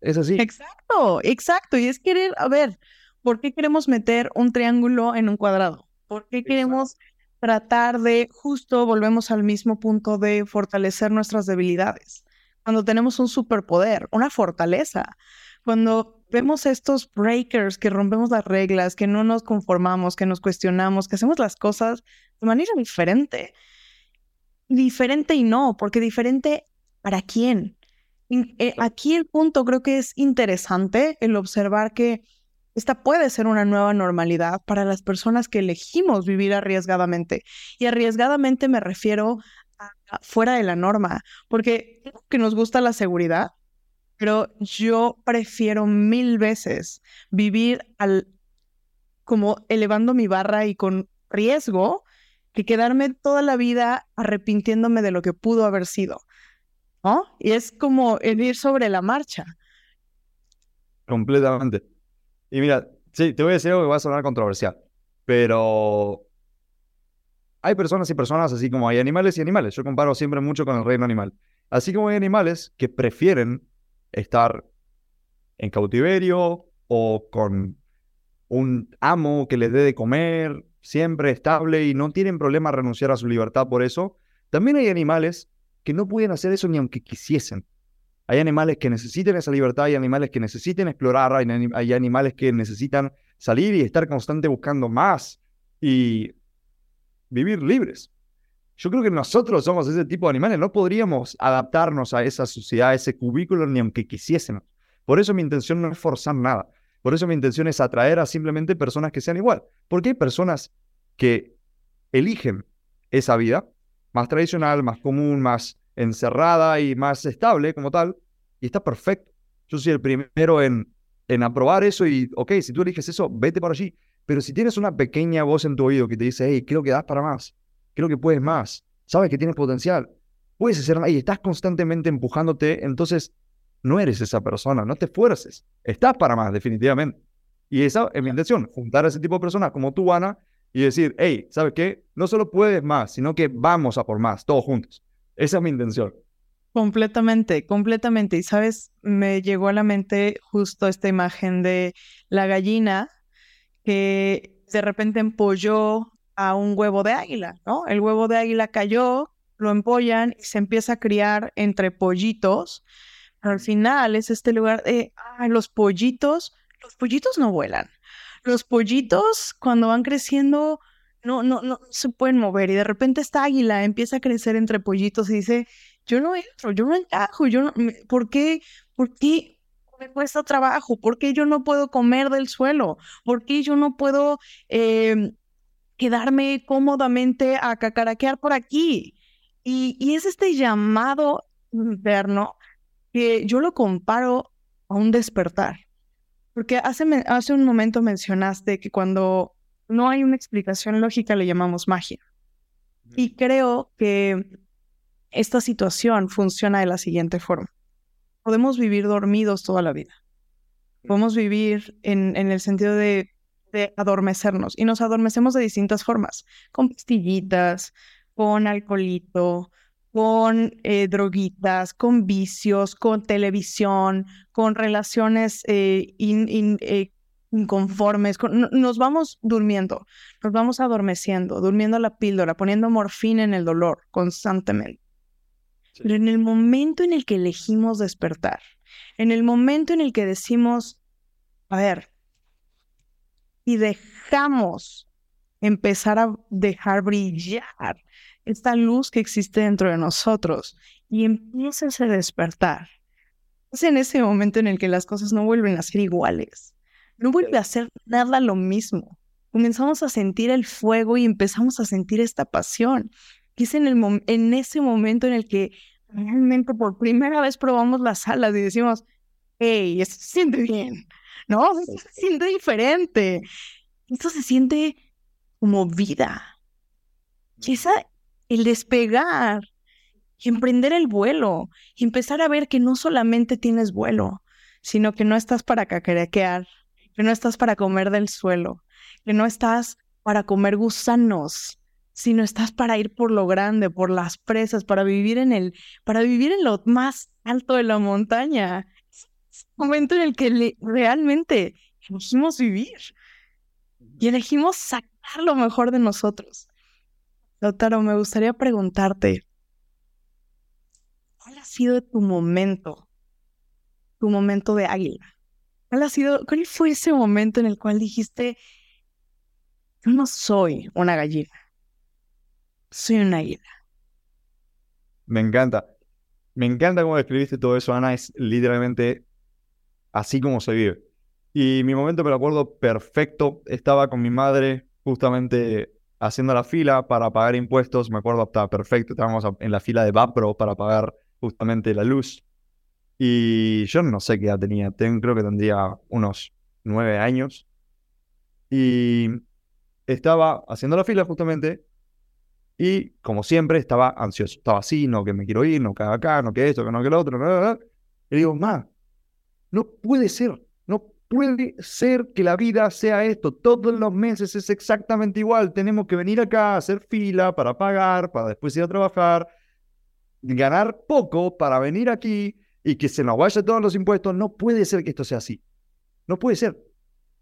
Speaker 1: Es así.
Speaker 2: Exacto, exacto. Y es querer, a ver, ¿Por qué queremos meter un triángulo en un cuadrado? ¿Por qué queremos tratar de, justo volvemos al mismo punto de fortalecer nuestras debilidades? Cuando tenemos un superpoder, una fortaleza, cuando vemos estos breakers que rompemos las reglas, que no nos conformamos, que nos cuestionamos, que hacemos las cosas de manera diferente. Diferente y no, porque diferente para quién. Eh, aquí el punto creo que es interesante el observar que esta puede ser una nueva normalidad para las personas que elegimos vivir arriesgadamente. Y arriesgadamente me refiero fuera de la norma, porque que nos gusta la seguridad, pero yo prefiero mil veces vivir al como elevando mi barra y con riesgo que quedarme toda la vida arrepintiéndome de lo que pudo haber sido. ¿No? Y es como el ir sobre la marcha.
Speaker 1: Completamente. Y mira, sí, te voy a decir algo que va a sonar controversial, pero hay personas y personas, así como hay animales y animales. Yo comparo siempre mucho con el reino animal. Así como hay animales que prefieren estar en cautiverio o con un amo que les dé de comer, siempre estable y no tienen problema renunciar a su libertad por eso. También hay animales que no pueden hacer eso ni aunque quisiesen. Hay animales que necesitan esa libertad, hay animales que necesitan explorar, hay, animales que necesitan salir y estar constante buscando más y vivir libres. Yo creo que nosotros somos ese tipo de animales, no podríamos adaptarnos a esa sociedad, a ese cubículo, ni aunque quisiésemos. Por eso mi intención no es forzar nada. Por eso mi intención es atraer a simplemente personas que sean igual. Porque hay personas que eligen esa vida más tradicional, más común, más encerrada y más estable como tal, y está perfecto. Yo soy el primero en, en aprobar eso y, ok, si tú eliges eso, vete por allí. Pero si tienes una pequeña voz en tu oído que te dice, hey, creo que das para más, creo que puedes más, sabes que tienes potencial, puedes hacer más y estás constantemente empujándote, entonces no eres esa persona, no te esfuerces, estás para más, definitivamente. Y esa es mi intención, juntar a ese tipo de personas como tú, Ana, y decir, hey, ¿sabes qué? No solo puedes más, sino que vamos a por más, todos juntos. Esa es mi intención.
Speaker 2: Completamente, completamente. Y sabes, me llegó a la mente justo esta imagen de la gallina que de repente empolló a un huevo de águila, ¿no? El huevo de águila cayó, lo empollan y se empieza a criar entre pollitos. Pero al final es este lugar de, ah, los pollitos, los pollitos no vuelan. Los pollitos cuando van creciendo no, no, no se pueden mover y de repente esta águila empieza a crecer entre pollitos y dice, yo no entro, yo no encajo, yo no, ¿por qué? ¿Por qué me cuesta trabajo? ¿Por qué yo no puedo comer del suelo? ¿Por qué yo no puedo em, quedarme cómodamente a cacaraquear por aquí? Y, y es este llamado interno que yo lo comparo a un despertar. Porque hace, hace un momento mencionaste que cuando no hay una explicación lógica le llamamos magia. Y creo que esta situación funciona de la siguiente forma. Podemos vivir dormidos toda la vida. Podemos vivir en, en el sentido de, de, adormecernos y nos adormecemos de distintas formas, con pastillitas, con alcoholito, con eh, droguitas, con vicios, con televisión, con relaciones eh, eh, inconformes, nos vamos durmiendo, nos vamos adormeciendo, durmiendo la píldora, poniendo morfina en el dolor constantemente. Pero en el momento en el que elegimos despertar, en el momento en el que decimos, a ver, y dejamos empezar a dejar brillar esta luz que existe dentro de nosotros y empiezas a despertar, es en ese momento en el que las cosas no vuelven a ser iguales no vuelve a ser nada lo mismo. Comenzamos a sentir el fuego y empezamos a sentir esta pasión. Y es en, el en ese momento en el que realmente por primera vez probamos las alas y decimos, hey, esto se siente bien, ¿no? Esto se siente diferente. Esto se siente como vida. Y esa, el despegar y emprender el vuelo y empezar a ver que no solamente tienes vuelo, sino que no estás para cacarequear, que no estás para comer del suelo, que no estás para comer gusanos, sino estás para ir por lo grande, por las presas, para vivir en el, para vivir en lo más alto de la montaña. Es un momento en el que realmente elegimos vivir y elegimos sacar lo mejor de nosotros. Lautaro, me gustaría preguntarte, ¿cuál ha sido tu momento, tu momento de águila? ¿Cuál ha sido, cuál fue ese momento en el cual dijiste, yo no soy una gallina, soy una águila?
Speaker 1: Me encanta. Me encanta cómo describiste todo eso, Ana. Es literalmente así como se vive. Y mi momento me lo acuerdo perfecto. Estaba con mi madre justamente haciendo la fila para pagar impuestos. Me acuerdo, estaba perfecto. Estábamos en la fila de Vapro para pagar justamente la luz. Y yo no sé qué edad tenía. creo que tendría unos nueve años. Y estaba haciendo la fila justamente. Y como siempre, estaba ansioso. Estaba así, no que me quiero ir, no que acá, no que esto, que no que lo otro. Y digo, ma, no puede ser puede ser que la vida sea esto. Todos los meses es exactamente igual. Tenemos que venir acá, hacer fila para pagar, para después ir a trabajar, ganar poco para venir aquí y que se nos vaya todos los impuestos. No puede ser que esto sea así. No puede ser.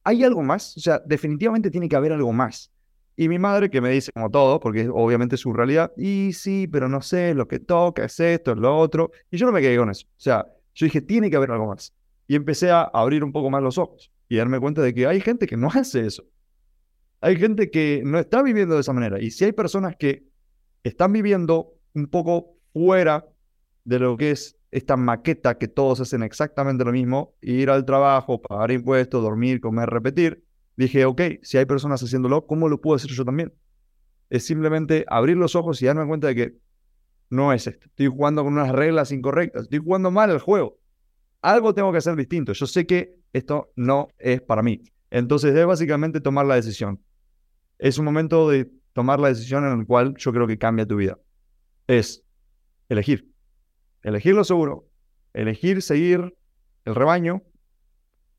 Speaker 1: ¿Hay algo más? O sea, definitivamente tiene que haber algo más. Y mi madre que me dice como todo, porque obviamente es su realidad, y sí, pero no sé, lo que toca es esto, es lo otro. Y yo no me quedé con eso. O sea, yo dije, tiene que haber algo más y empecé a abrir un poco más los ojos y darme cuenta de que hay gente que no hace eso. Hay gente que no está viviendo de esa manera. Y si hay personas que están viviendo un poco fuera de lo que es esta maqueta que todos hacen exactamente lo mismo, ir al trabajo, pagar impuestos, dormir, comer, repetir, dije, ok, si hay personas haciéndolo, ¿cómo lo puedo hacer yo también? Es simplemente abrir los ojos y darme cuenta de que no es esto. Estoy jugando con unas reglas incorrectas, estoy jugando mal el juego algo tengo que hacer distinto. Yo sé que esto no es para mí. Entonces es básicamente tomar la decisión. Es un momento de tomar la decisión en el cual yo creo que cambia tu vida. Es elegir. Elegir lo seguro. Elegir seguir el rebaño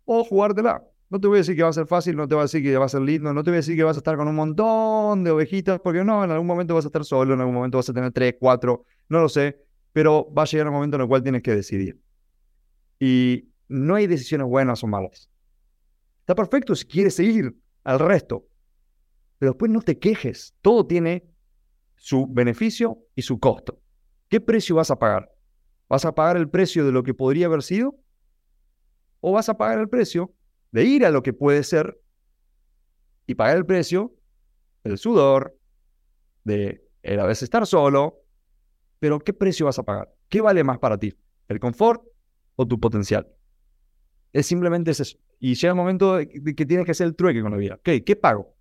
Speaker 1: o jugártela. No te voy a decir que va a ser fácil, no te voy a decir que va a ser lindo, no te voy a decir que vas a estar con un montón de ovejitas, porque no, en algún momento vas a estar solo, en algún momento vas a tener tres, cuatro, no lo sé, pero va a llegar un momento en el cual tienes que decidir. Y no hay decisiones buenas o malas. Está perfecto si quieres seguir al resto, pero después no te quejes. Todo tiene su beneficio y su costo. ¿Qué precio vas a pagar? ¿Vas a pagar el precio de lo que podría haber sido? ¿O vas a pagar el precio de ir a lo que puede ser y pagar el precio del sudor, de a veces estar solo? Pero ¿qué precio vas a pagar? ¿Qué vale más para ti? ¿El confort o tu potencial. Es simplemente eso. Y llega el momento de que tienes que hacer el trueque con la vida. Ok, ¿qué pago?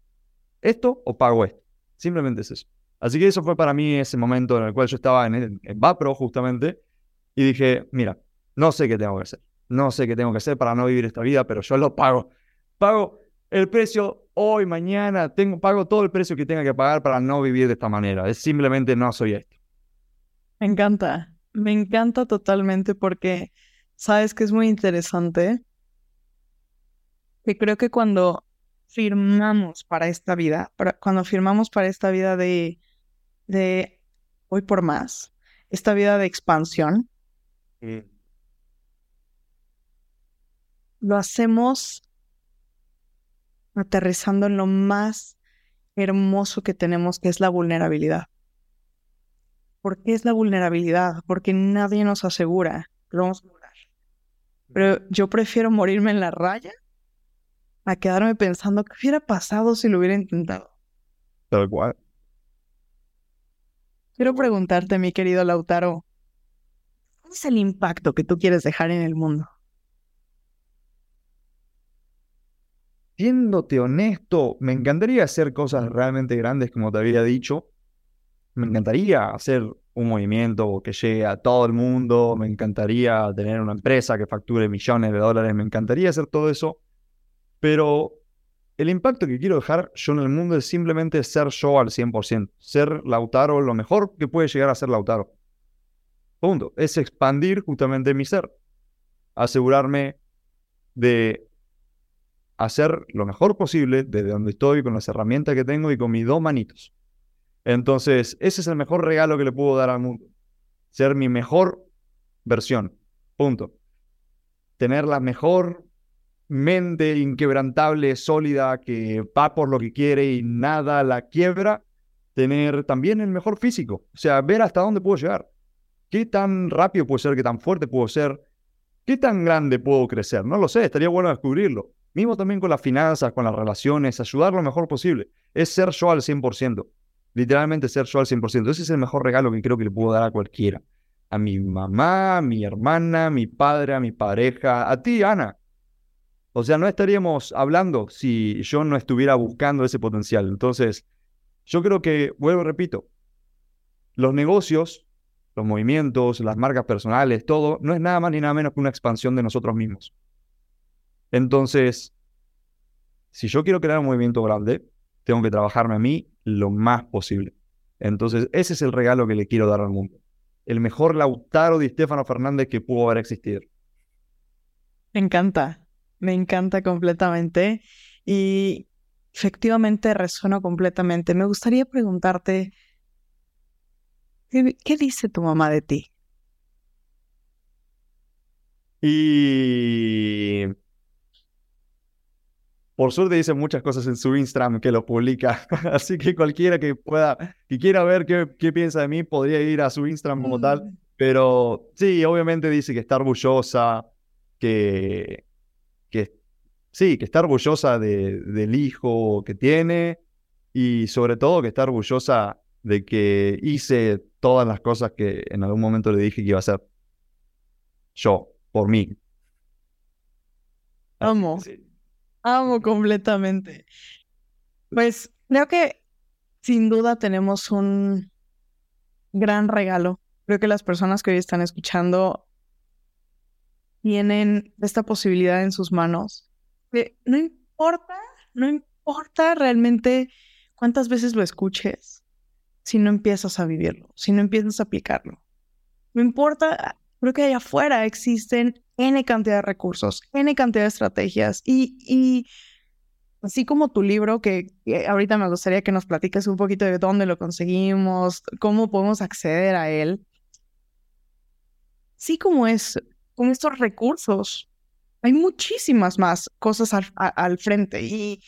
Speaker 1: ¿Esto o pago esto? Simplemente es eso. Así que eso fue para mí ese momento en el cual yo estaba en, el, en Vapro justamente y dije, mira, no sé qué tengo que hacer. No sé qué tengo que hacer para no vivir esta vida, pero yo lo pago. Pago el precio hoy, mañana, tengo, pago todo el precio que tenga que pagar para no vivir de esta manera. Es simplemente no soy esto.
Speaker 2: Me encanta, me encanta totalmente porque Sabes que es muy interesante que creo que cuando firmamos para esta vida, cuando firmamos para esta vida de, de hoy por más, esta vida de expansión, mm. Lo hacemos aterrizando en lo más hermoso que tenemos, que es la vulnerabilidad. ¿Por qué es la vulnerabilidad? Porque nadie nos asegura que vamos pero yo prefiero morirme en la raya a quedarme pensando qué hubiera pasado si lo hubiera intentado.
Speaker 1: Tal cual.
Speaker 2: Quiero preguntarte, mi querido Lautaro, ¿cuál es el impacto que tú quieres dejar en el mundo?
Speaker 1: Siéndote honesto, me encantaría hacer cosas realmente grandes, como te había dicho. Me encantaría hacer un movimiento que llegue a todo el mundo, me encantaría tener una empresa que facture millones de dólares, me encantaría hacer todo eso, pero el impacto que quiero dejar yo en el mundo es simplemente ser yo al 100%, ser Lautaro lo mejor que puede llegar a ser Lautaro. Punto. Es expandir justamente mi ser, asegurarme de hacer lo mejor posible desde donde estoy, con las herramientas que tengo y con mis dos manitos. Entonces, ese es el mejor regalo que le puedo dar al mundo. Ser mi mejor versión. Punto. Tener la mejor mente inquebrantable, sólida, que va por lo que quiere y nada la quiebra, tener también el mejor físico. O sea, ver hasta dónde puedo llegar. ¿Qué tan rápido puedo ser? ¿Qué tan fuerte puedo ser? ¿Qué tan grande puedo crecer? No lo sé, estaría bueno descubrirlo. Mismo también con las finanzas, con las relaciones, ayudar lo mejor posible. Es ser yo al 100%. Literalmente ser yo al 100%. Ese es el mejor regalo que creo que le puedo dar a cualquiera. A mi mamá, a mi hermana, a mi padre, a mi pareja, a ti, Ana. O sea, no estaríamos hablando si yo no estuviera buscando ese potencial. Entonces, yo creo que, vuelvo, repito, los negocios, los movimientos, las marcas personales, todo, no es nada más ni nada menos que una expansión de nosotros mismos. Entonces, si yo quiero crear un movimiento grande, tengo que trabajarme a mí lo más posible. Entonces, ese es el regalo que le quiero dar al mundo. El mejor Lautaro de Estefano Fernández que pudo haber existido.
Speaker 2: Me encanta, me encanta completamente. Y efectivamente resueno completamente. Me gustaría preguntarte, ¿qué, dice tu mamá de ti?
Speaker 1: Y por suerte dice muchas cosas en su Instagram que lo publica, así que cualquiera que pueda, que quiera ver qué, qué piensa de mí, podría ir a su Instagram como tal. Mm. Pero sí, obviamente dice que está orgullosa, que, que sí, que está orgullosa de, del hijo que tiene y sobre todo que está orgullosa de que hice todas las cosas que en algún momento le dije que iba a hacer. Yo, por mí.
Speaker 2: Amo. Amo completamente. Pues creo que sin duda tenemos un gran regalo. Creo que las personas que hoy están escuchando tienen esta posibilidad en sus manos no importa, no importa realmente cuántas veces lo escuches si no empiezas a vivirlo, si no empiezas a aplicarlo. No importa, creo que allá afuera existen N cantidad de recursos, N cantidad de estrategias y, así como tu libro, que, ahorita me gustaría que nos platiques un poquito de dónde lo conseguimos, cómo podemos acceder a él. Sí como es, con estos recursos hay muchísimas más cosas al, frente y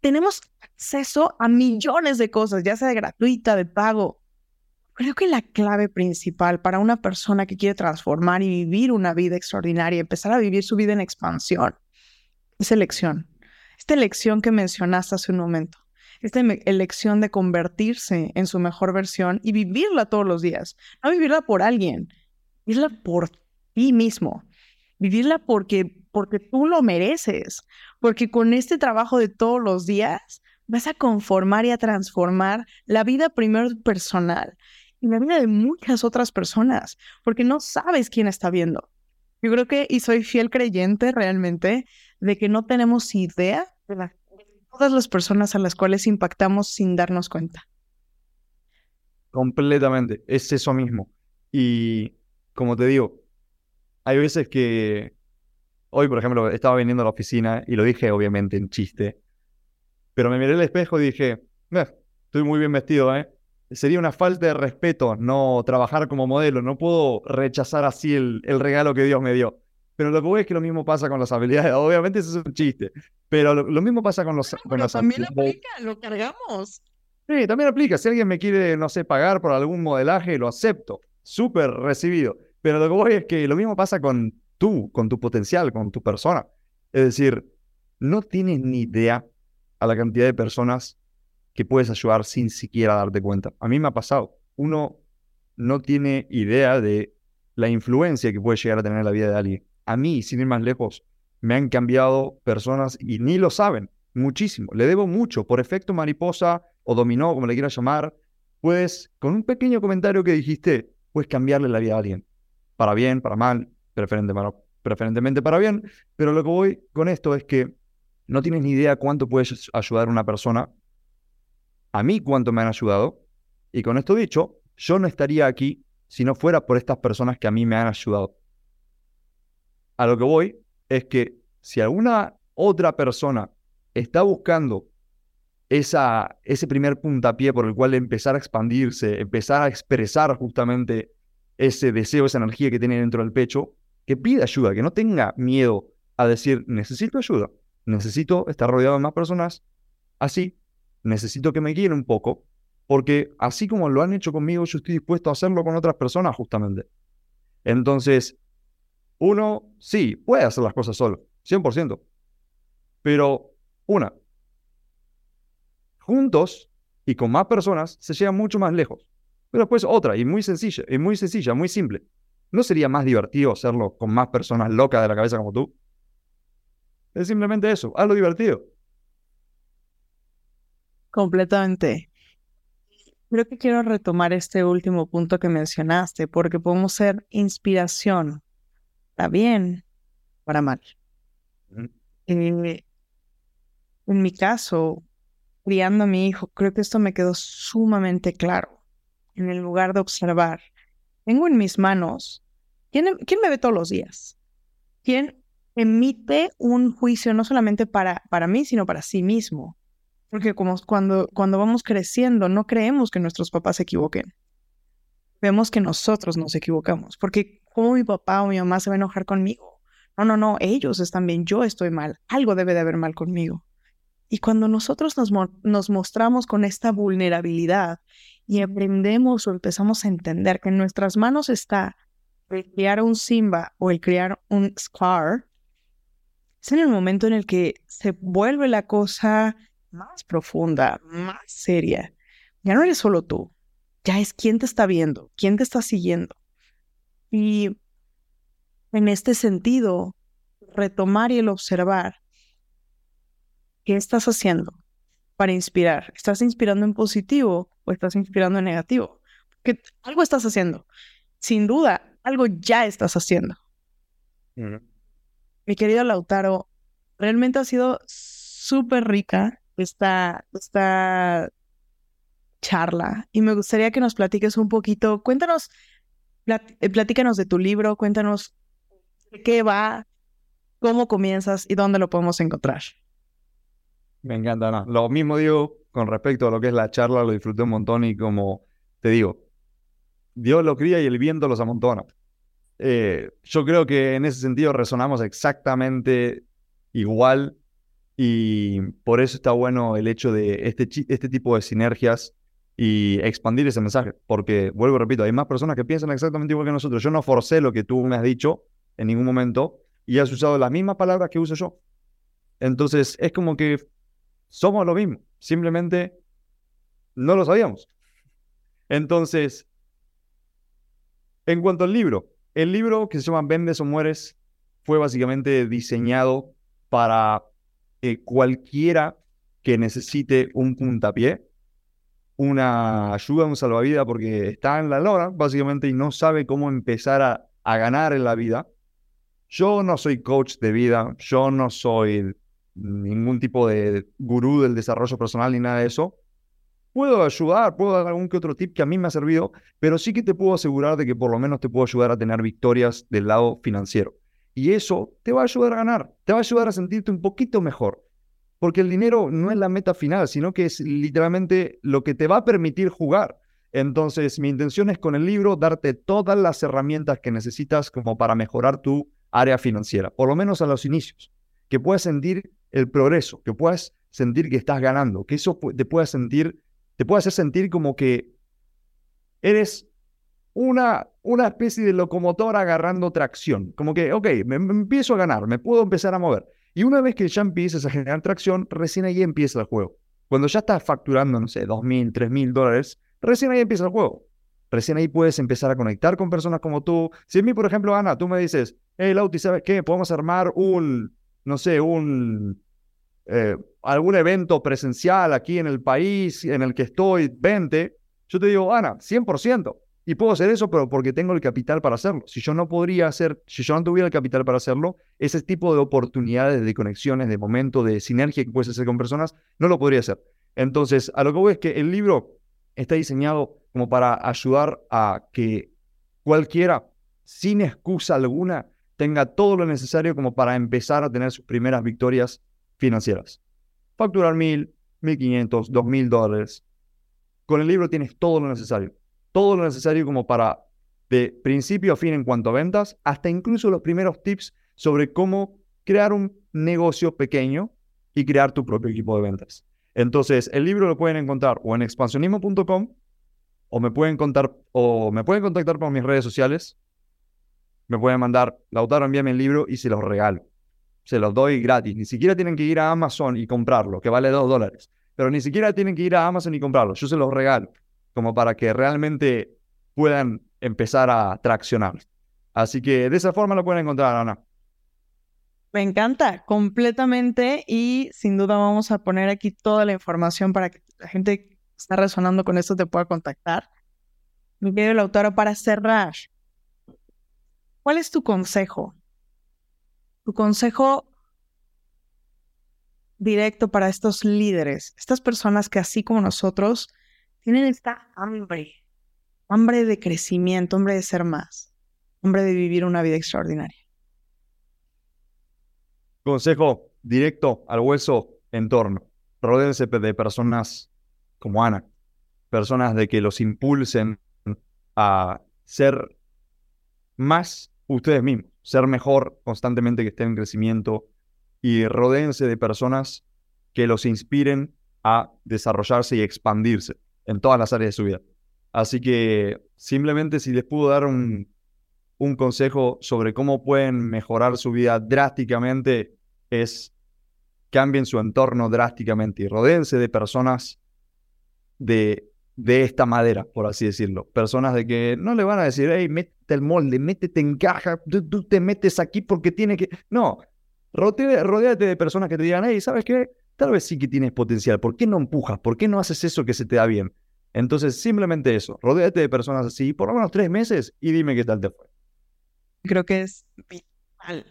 Speaker 2: tenemos acceso a millones de cosas, ya sea de gratuita, de pago. Creo que la clave principal para una persona que quiere transformar y vivir una vida extraordinaria, empezar a vivir su vida en expansión, es elección. Esta elección que mencionaste hace un momento. Esta elección de convertirse en su mejor versión y vivirla todos los días. No vivirla por alguien, vivirla por ti mismo vivirla porque, porque tú lo mereces, porque con este trabajo de todos los días vas a conformar y a transformar la vida primero personal y la vida de muchas otras personas, porque no sabes quién está viendo. Yo creo que, y soy fiel creyente realmente, de que no tenemos idea de, todas las personas a las cuales impactamos sin darnos cuenta.
Speaker 1: Completamente, es eso mismo. Y como te digo, hay veces que hoy, por ejemplo, estaba viniendo a la oficina y lo dije obviamente en chiste, pero me miré al espejo y dije, estoy muy bien vestido, ¿eh? Sería una falta de respeto no trabajar como modelo, no puedo rechazar así el, el regalo que Dios me dio. Pero lo que voy es que lo mismo pasa con las habilidades. Obviamente eso es un chiste. Pero lo, mismo pasa con los...
Speaker 2: con
Speaker 1: las
Speaker 2: también aplica, lo cargamos.
Speaker 1: Sí, también aplica. Si alguien me quiere, no sé, pagar por algún modelaje, lo acepto. Súper recibido. Pero lo que voy es que lo mismo pasa con tú, con tu potencial, con tu persona. Es decir, no tienes ni idea a la cantidad de personas que puedes ayudar sin siquiera darte cuenta. A mí me ha pasado. Uno no tiene idea de la influencia que puede llegar a tener en la vida de alguien. A mí, sin ir más lejos, me han cambiado personas y ni lo saben. Muchísimo. Le debo mucho. Por efecto mariposa o dominó, como le quieras llamar, pues con un pequeño comentario que dijiste, puedes cambiarle la vida a alguien para bien, para mal, preferentemente para bien, pero lo que voy con esto es que no tienes ni idea cuánto puedes ayudar a una persona, a mí cuánto me han ayudado, y con esto dicho, yo no estaría aquí si no fuera por estas personas que a mí me han ayudado. A lo que voy es que si alguna otra persona está buscando esa, ese primer puntapié por el cual empezar a expandirse, empezar a expresar justamente ese deseo, esa energía que tiene dentro del pecho, que pida ayuda, que no tenga miedo a decir, necesito ayuda, necesito estar rodeado de más personas, así, necesito que me guíen un poco, porque así como lo han hecho conmigo, yo estoy dispuesto a hacerlo con otras personas justamente. Entonces, uno sí puede hacer las cosas solo, 100%, pero una, juntos y con más personas se llega mucho más lejos. Pero después otra, y muy sencilla, y muy sencilla, muy simple. ¿No sería más divertido hacerlo con más personas locas de la cabeza como tú? Es simplemente eso, hazlo divertido.
Speaker 2: Completamente. Creo que quiero retomar este último punto que mencionaste, porque podemos ser inspiración, para bien, para mal. Eh, en mi caso, criando a mi hijo, creo que esto me quedó sumamente claro. En el lugar de observar, tengo en mis manos, ¿quién, quién me ve todos los días? ¿Quién emite un juicio no solamente para, para mí, sino para sí mismo? Porque como cuando, vamos creciendo, no creemos que nuestros papás se equivoquen. Vemos que nosotros nos equivocamos. Porque ¿cómo mi papá o mi mamá se va a enojar conmigo? No, no, no, ellos están bien, yo estoy mal. Algo debe de haber mal conmigo. Y cuando nosotros nos, nos mostramos con esta vulnerabilidad y aprendemos o empezamos a entender que en nuestras manos está el crear un Simba o el crear un Scar, es en el momento en el que se vuelve la cosa más profunda, más seria. Ya no eres solo tú, ya es quién te está viendo, quién te está siguiendo. Y en este sentido, retomar y el observar qué estás haciendo para inspirar. ¿Estás inspirando en positivo o estás inspirando en negativo? Que algo estás haciendo. Sin duda, algo ya estás haciendo. Mi querido Lautaro, realmente ha sido súper rica esta, esta charla y me gustaría que nos platiques un poquito. Cuéntanos, eh, platícanos de tu libro, cuéntanos de qué va, cómo comienzas y dónde lo podemos encontrar.
Speaker 1: Me encanta, Lo mismo digo con respecto a lo que es la charla, lo disfruté un montón y como te digo, Dios lo cría y el viento los amontona. Eh, yo creo que en ese sentido resonamos exactamente igual y por eso está bueno el hecho de este, este tipo de sinergias y expandir ese mensaje. Porque, vuelvo repito, hay más personas que piensan exactamente igual que nosotros. Yo no forcé lo que tú me has dicho en ningún momento y has usado las mismas palabras que uso yo. Entonces, es como que somos lo mismo. Simplemente no lo sabíamos. Entonces, en cuanto al libro, el libro que se llama Vendes o Mueres fue básicamente diseñado para cualquiera que necesite un puntapié, una ayuda, un salvavidas, porque está en la lora, básicamente, y no sabe cómo empezar a, a ganar en la vida. Yo no soy coach de vida, yo no soy ningún tipo de gurú del desarrollo personal ni nada de eso. Puedo ayudar, puedo dar algún que otro tip que a mí me ha servido, pero sí que te puedo asegurar de que por lo menos te puedo ayudar a tener victorias del lado financiero. Y eso te va a ayudar a ganar, te va a ayudar a sentirte un poquito mejor. Porque el dinero no es la meta final, sino que es literalmente lo que te va a permitir jugar. Entonces, mi intención es con el libro darte todas las herramientas que necesitas como para mejorar tu área financiera, por lo menos a los inicios. Que puedas sentir el progreso, que puedas sentir que estás ganando, que eso te pueda sentir, te pueda hacer sentir como que eres una, una especie de locomotora agarrando tracción. Como que, ok, me, empiezo a ganar, me puedo empezar a mover. Y una vez que ya empieces a generar tracción, recién ahí empieza el juego. Cuando ya estás facturando, no sé, dos mil, tres mil dólares, recién ahí empieza el juego. Recién ahí puedes empezar a conectar con personas como tú. Si a mí, por ejemplo, Ana, tú me dices, hey, Lauti, ¿sabes qué? Podemos armar un, no sé, un, eh, algún evento presencial aquí en el país en el que estoy, 20. Yo te digo, Ana, 100%. Y puedo hacer eso, pero porque tengo el capital para hacerlo. Si yo no podría hacer, si yo no tuviera el capital para hacerlo, ese tipo de oportunidades, de conexiones, de momento, de sinergia que puedes hacer con personas, no lo podría hacer. Entonces, a lo que voy es que el libro está diseñado como para ayudar a que cualquiera, sin excusa alguna, tenga todo lo necesario como para empezar a tener sus primeras victorias financieras. Facturar mil, mil quinientos, dos mil dólares. Con el libro tienes todo lo necesario todo lo necesario como para, de principio a fin en cuanto a ventas, hasta incluso los primeros tips sobre cómo crear un negocio pequeño y crear tu propio equipo de ventas. Entonces, el libro lo pueden encontrar o en expansionismo.com o me pueden contar o me pueden contactar por mis redes sociales. Me pueden mandar, Lautaro, envíame el libro y se los regalo. Se los doy gratis. Ni siquiera tienen que ir a Amazon y comprarlo, que vale dos dólares. Pero ni siquiera tienen que ir a Amazon y comprarlo. Yo se los regalo, como para que realmente puedan empezar a traccionar. Así que de esa forma lo pueden encontrar, Ana.
Speaker 2: Me encanta, completamente. Y sin duda vamos a poner aquí toda la información para que la gente que está resonando con esto te pueda contactar. Mi querido Lautaro, para cerrar, ¿cuál es tu consejo? Tu consejo directo para estos líderes, estas personas que así como nosotros tienen esta hambre, hambre de crecimiento, hambre de ser más, hambre de vivir una vida extraordinaria.
Speaker 1: Consejo directo al hueso entorno. Rodéense de personas como Ana, personas de que los impulsen a ser más ustedes mismos, ser mejor constantemente que estén en crecimiento y rodéense de personas que los inspiren a desarrollarse y expandirse en todas las áreas de su vida. Así que simplemente si les puedo dar un, un consejo sobre cómo pueden mejorar su vida drásticamente, es cambien su entorno drásticamente y rodeense de personas de, de esta madera, por así decirlo. Personas de que no le van a decir, hey, métete el molde, métete en caja, tú, te metes aquí porque tiene que... No, rodéate de personas que te digan, hey, ¿sabes qué? Tal vez sí que tienes potencial, ¿por qué no empujas? ¿Por qué no haces eso que se te da bien? Entonces, simplemente eso, rodéate de personas así por lo menos tres meses y dime qué tal te fue.
Speaker 2: Creo que es vital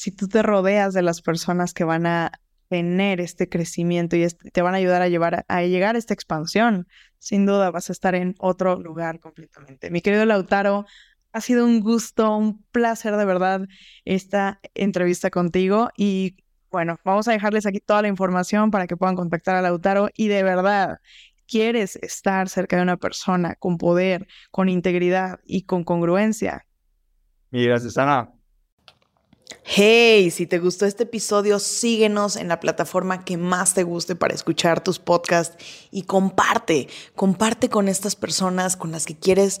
Speaker 2: si tú te rodeas de las personas que van a tener este crecimiento y te van a ayudar a, llevar a, llegar a esta expansión, sin duda vas a estar en otro lugar completamente. Mi querido Lautaro, ha sido un gusto, un placer de verdad esta entrevista contigo y bueno, vamos a dejarles aquí toda la información para que puedan contactar a Lautaro y de verdad quieres estar cerca de una persona con poder, con integridad y con congruencia.
Speaker 1: Y gracias, Ana.
Speaker 3: Hey, si te gustó este episodio, síguenos en la plataforma que más te guste para escuchar tus podcasts y comparte, comparte con estas personas con las que quieres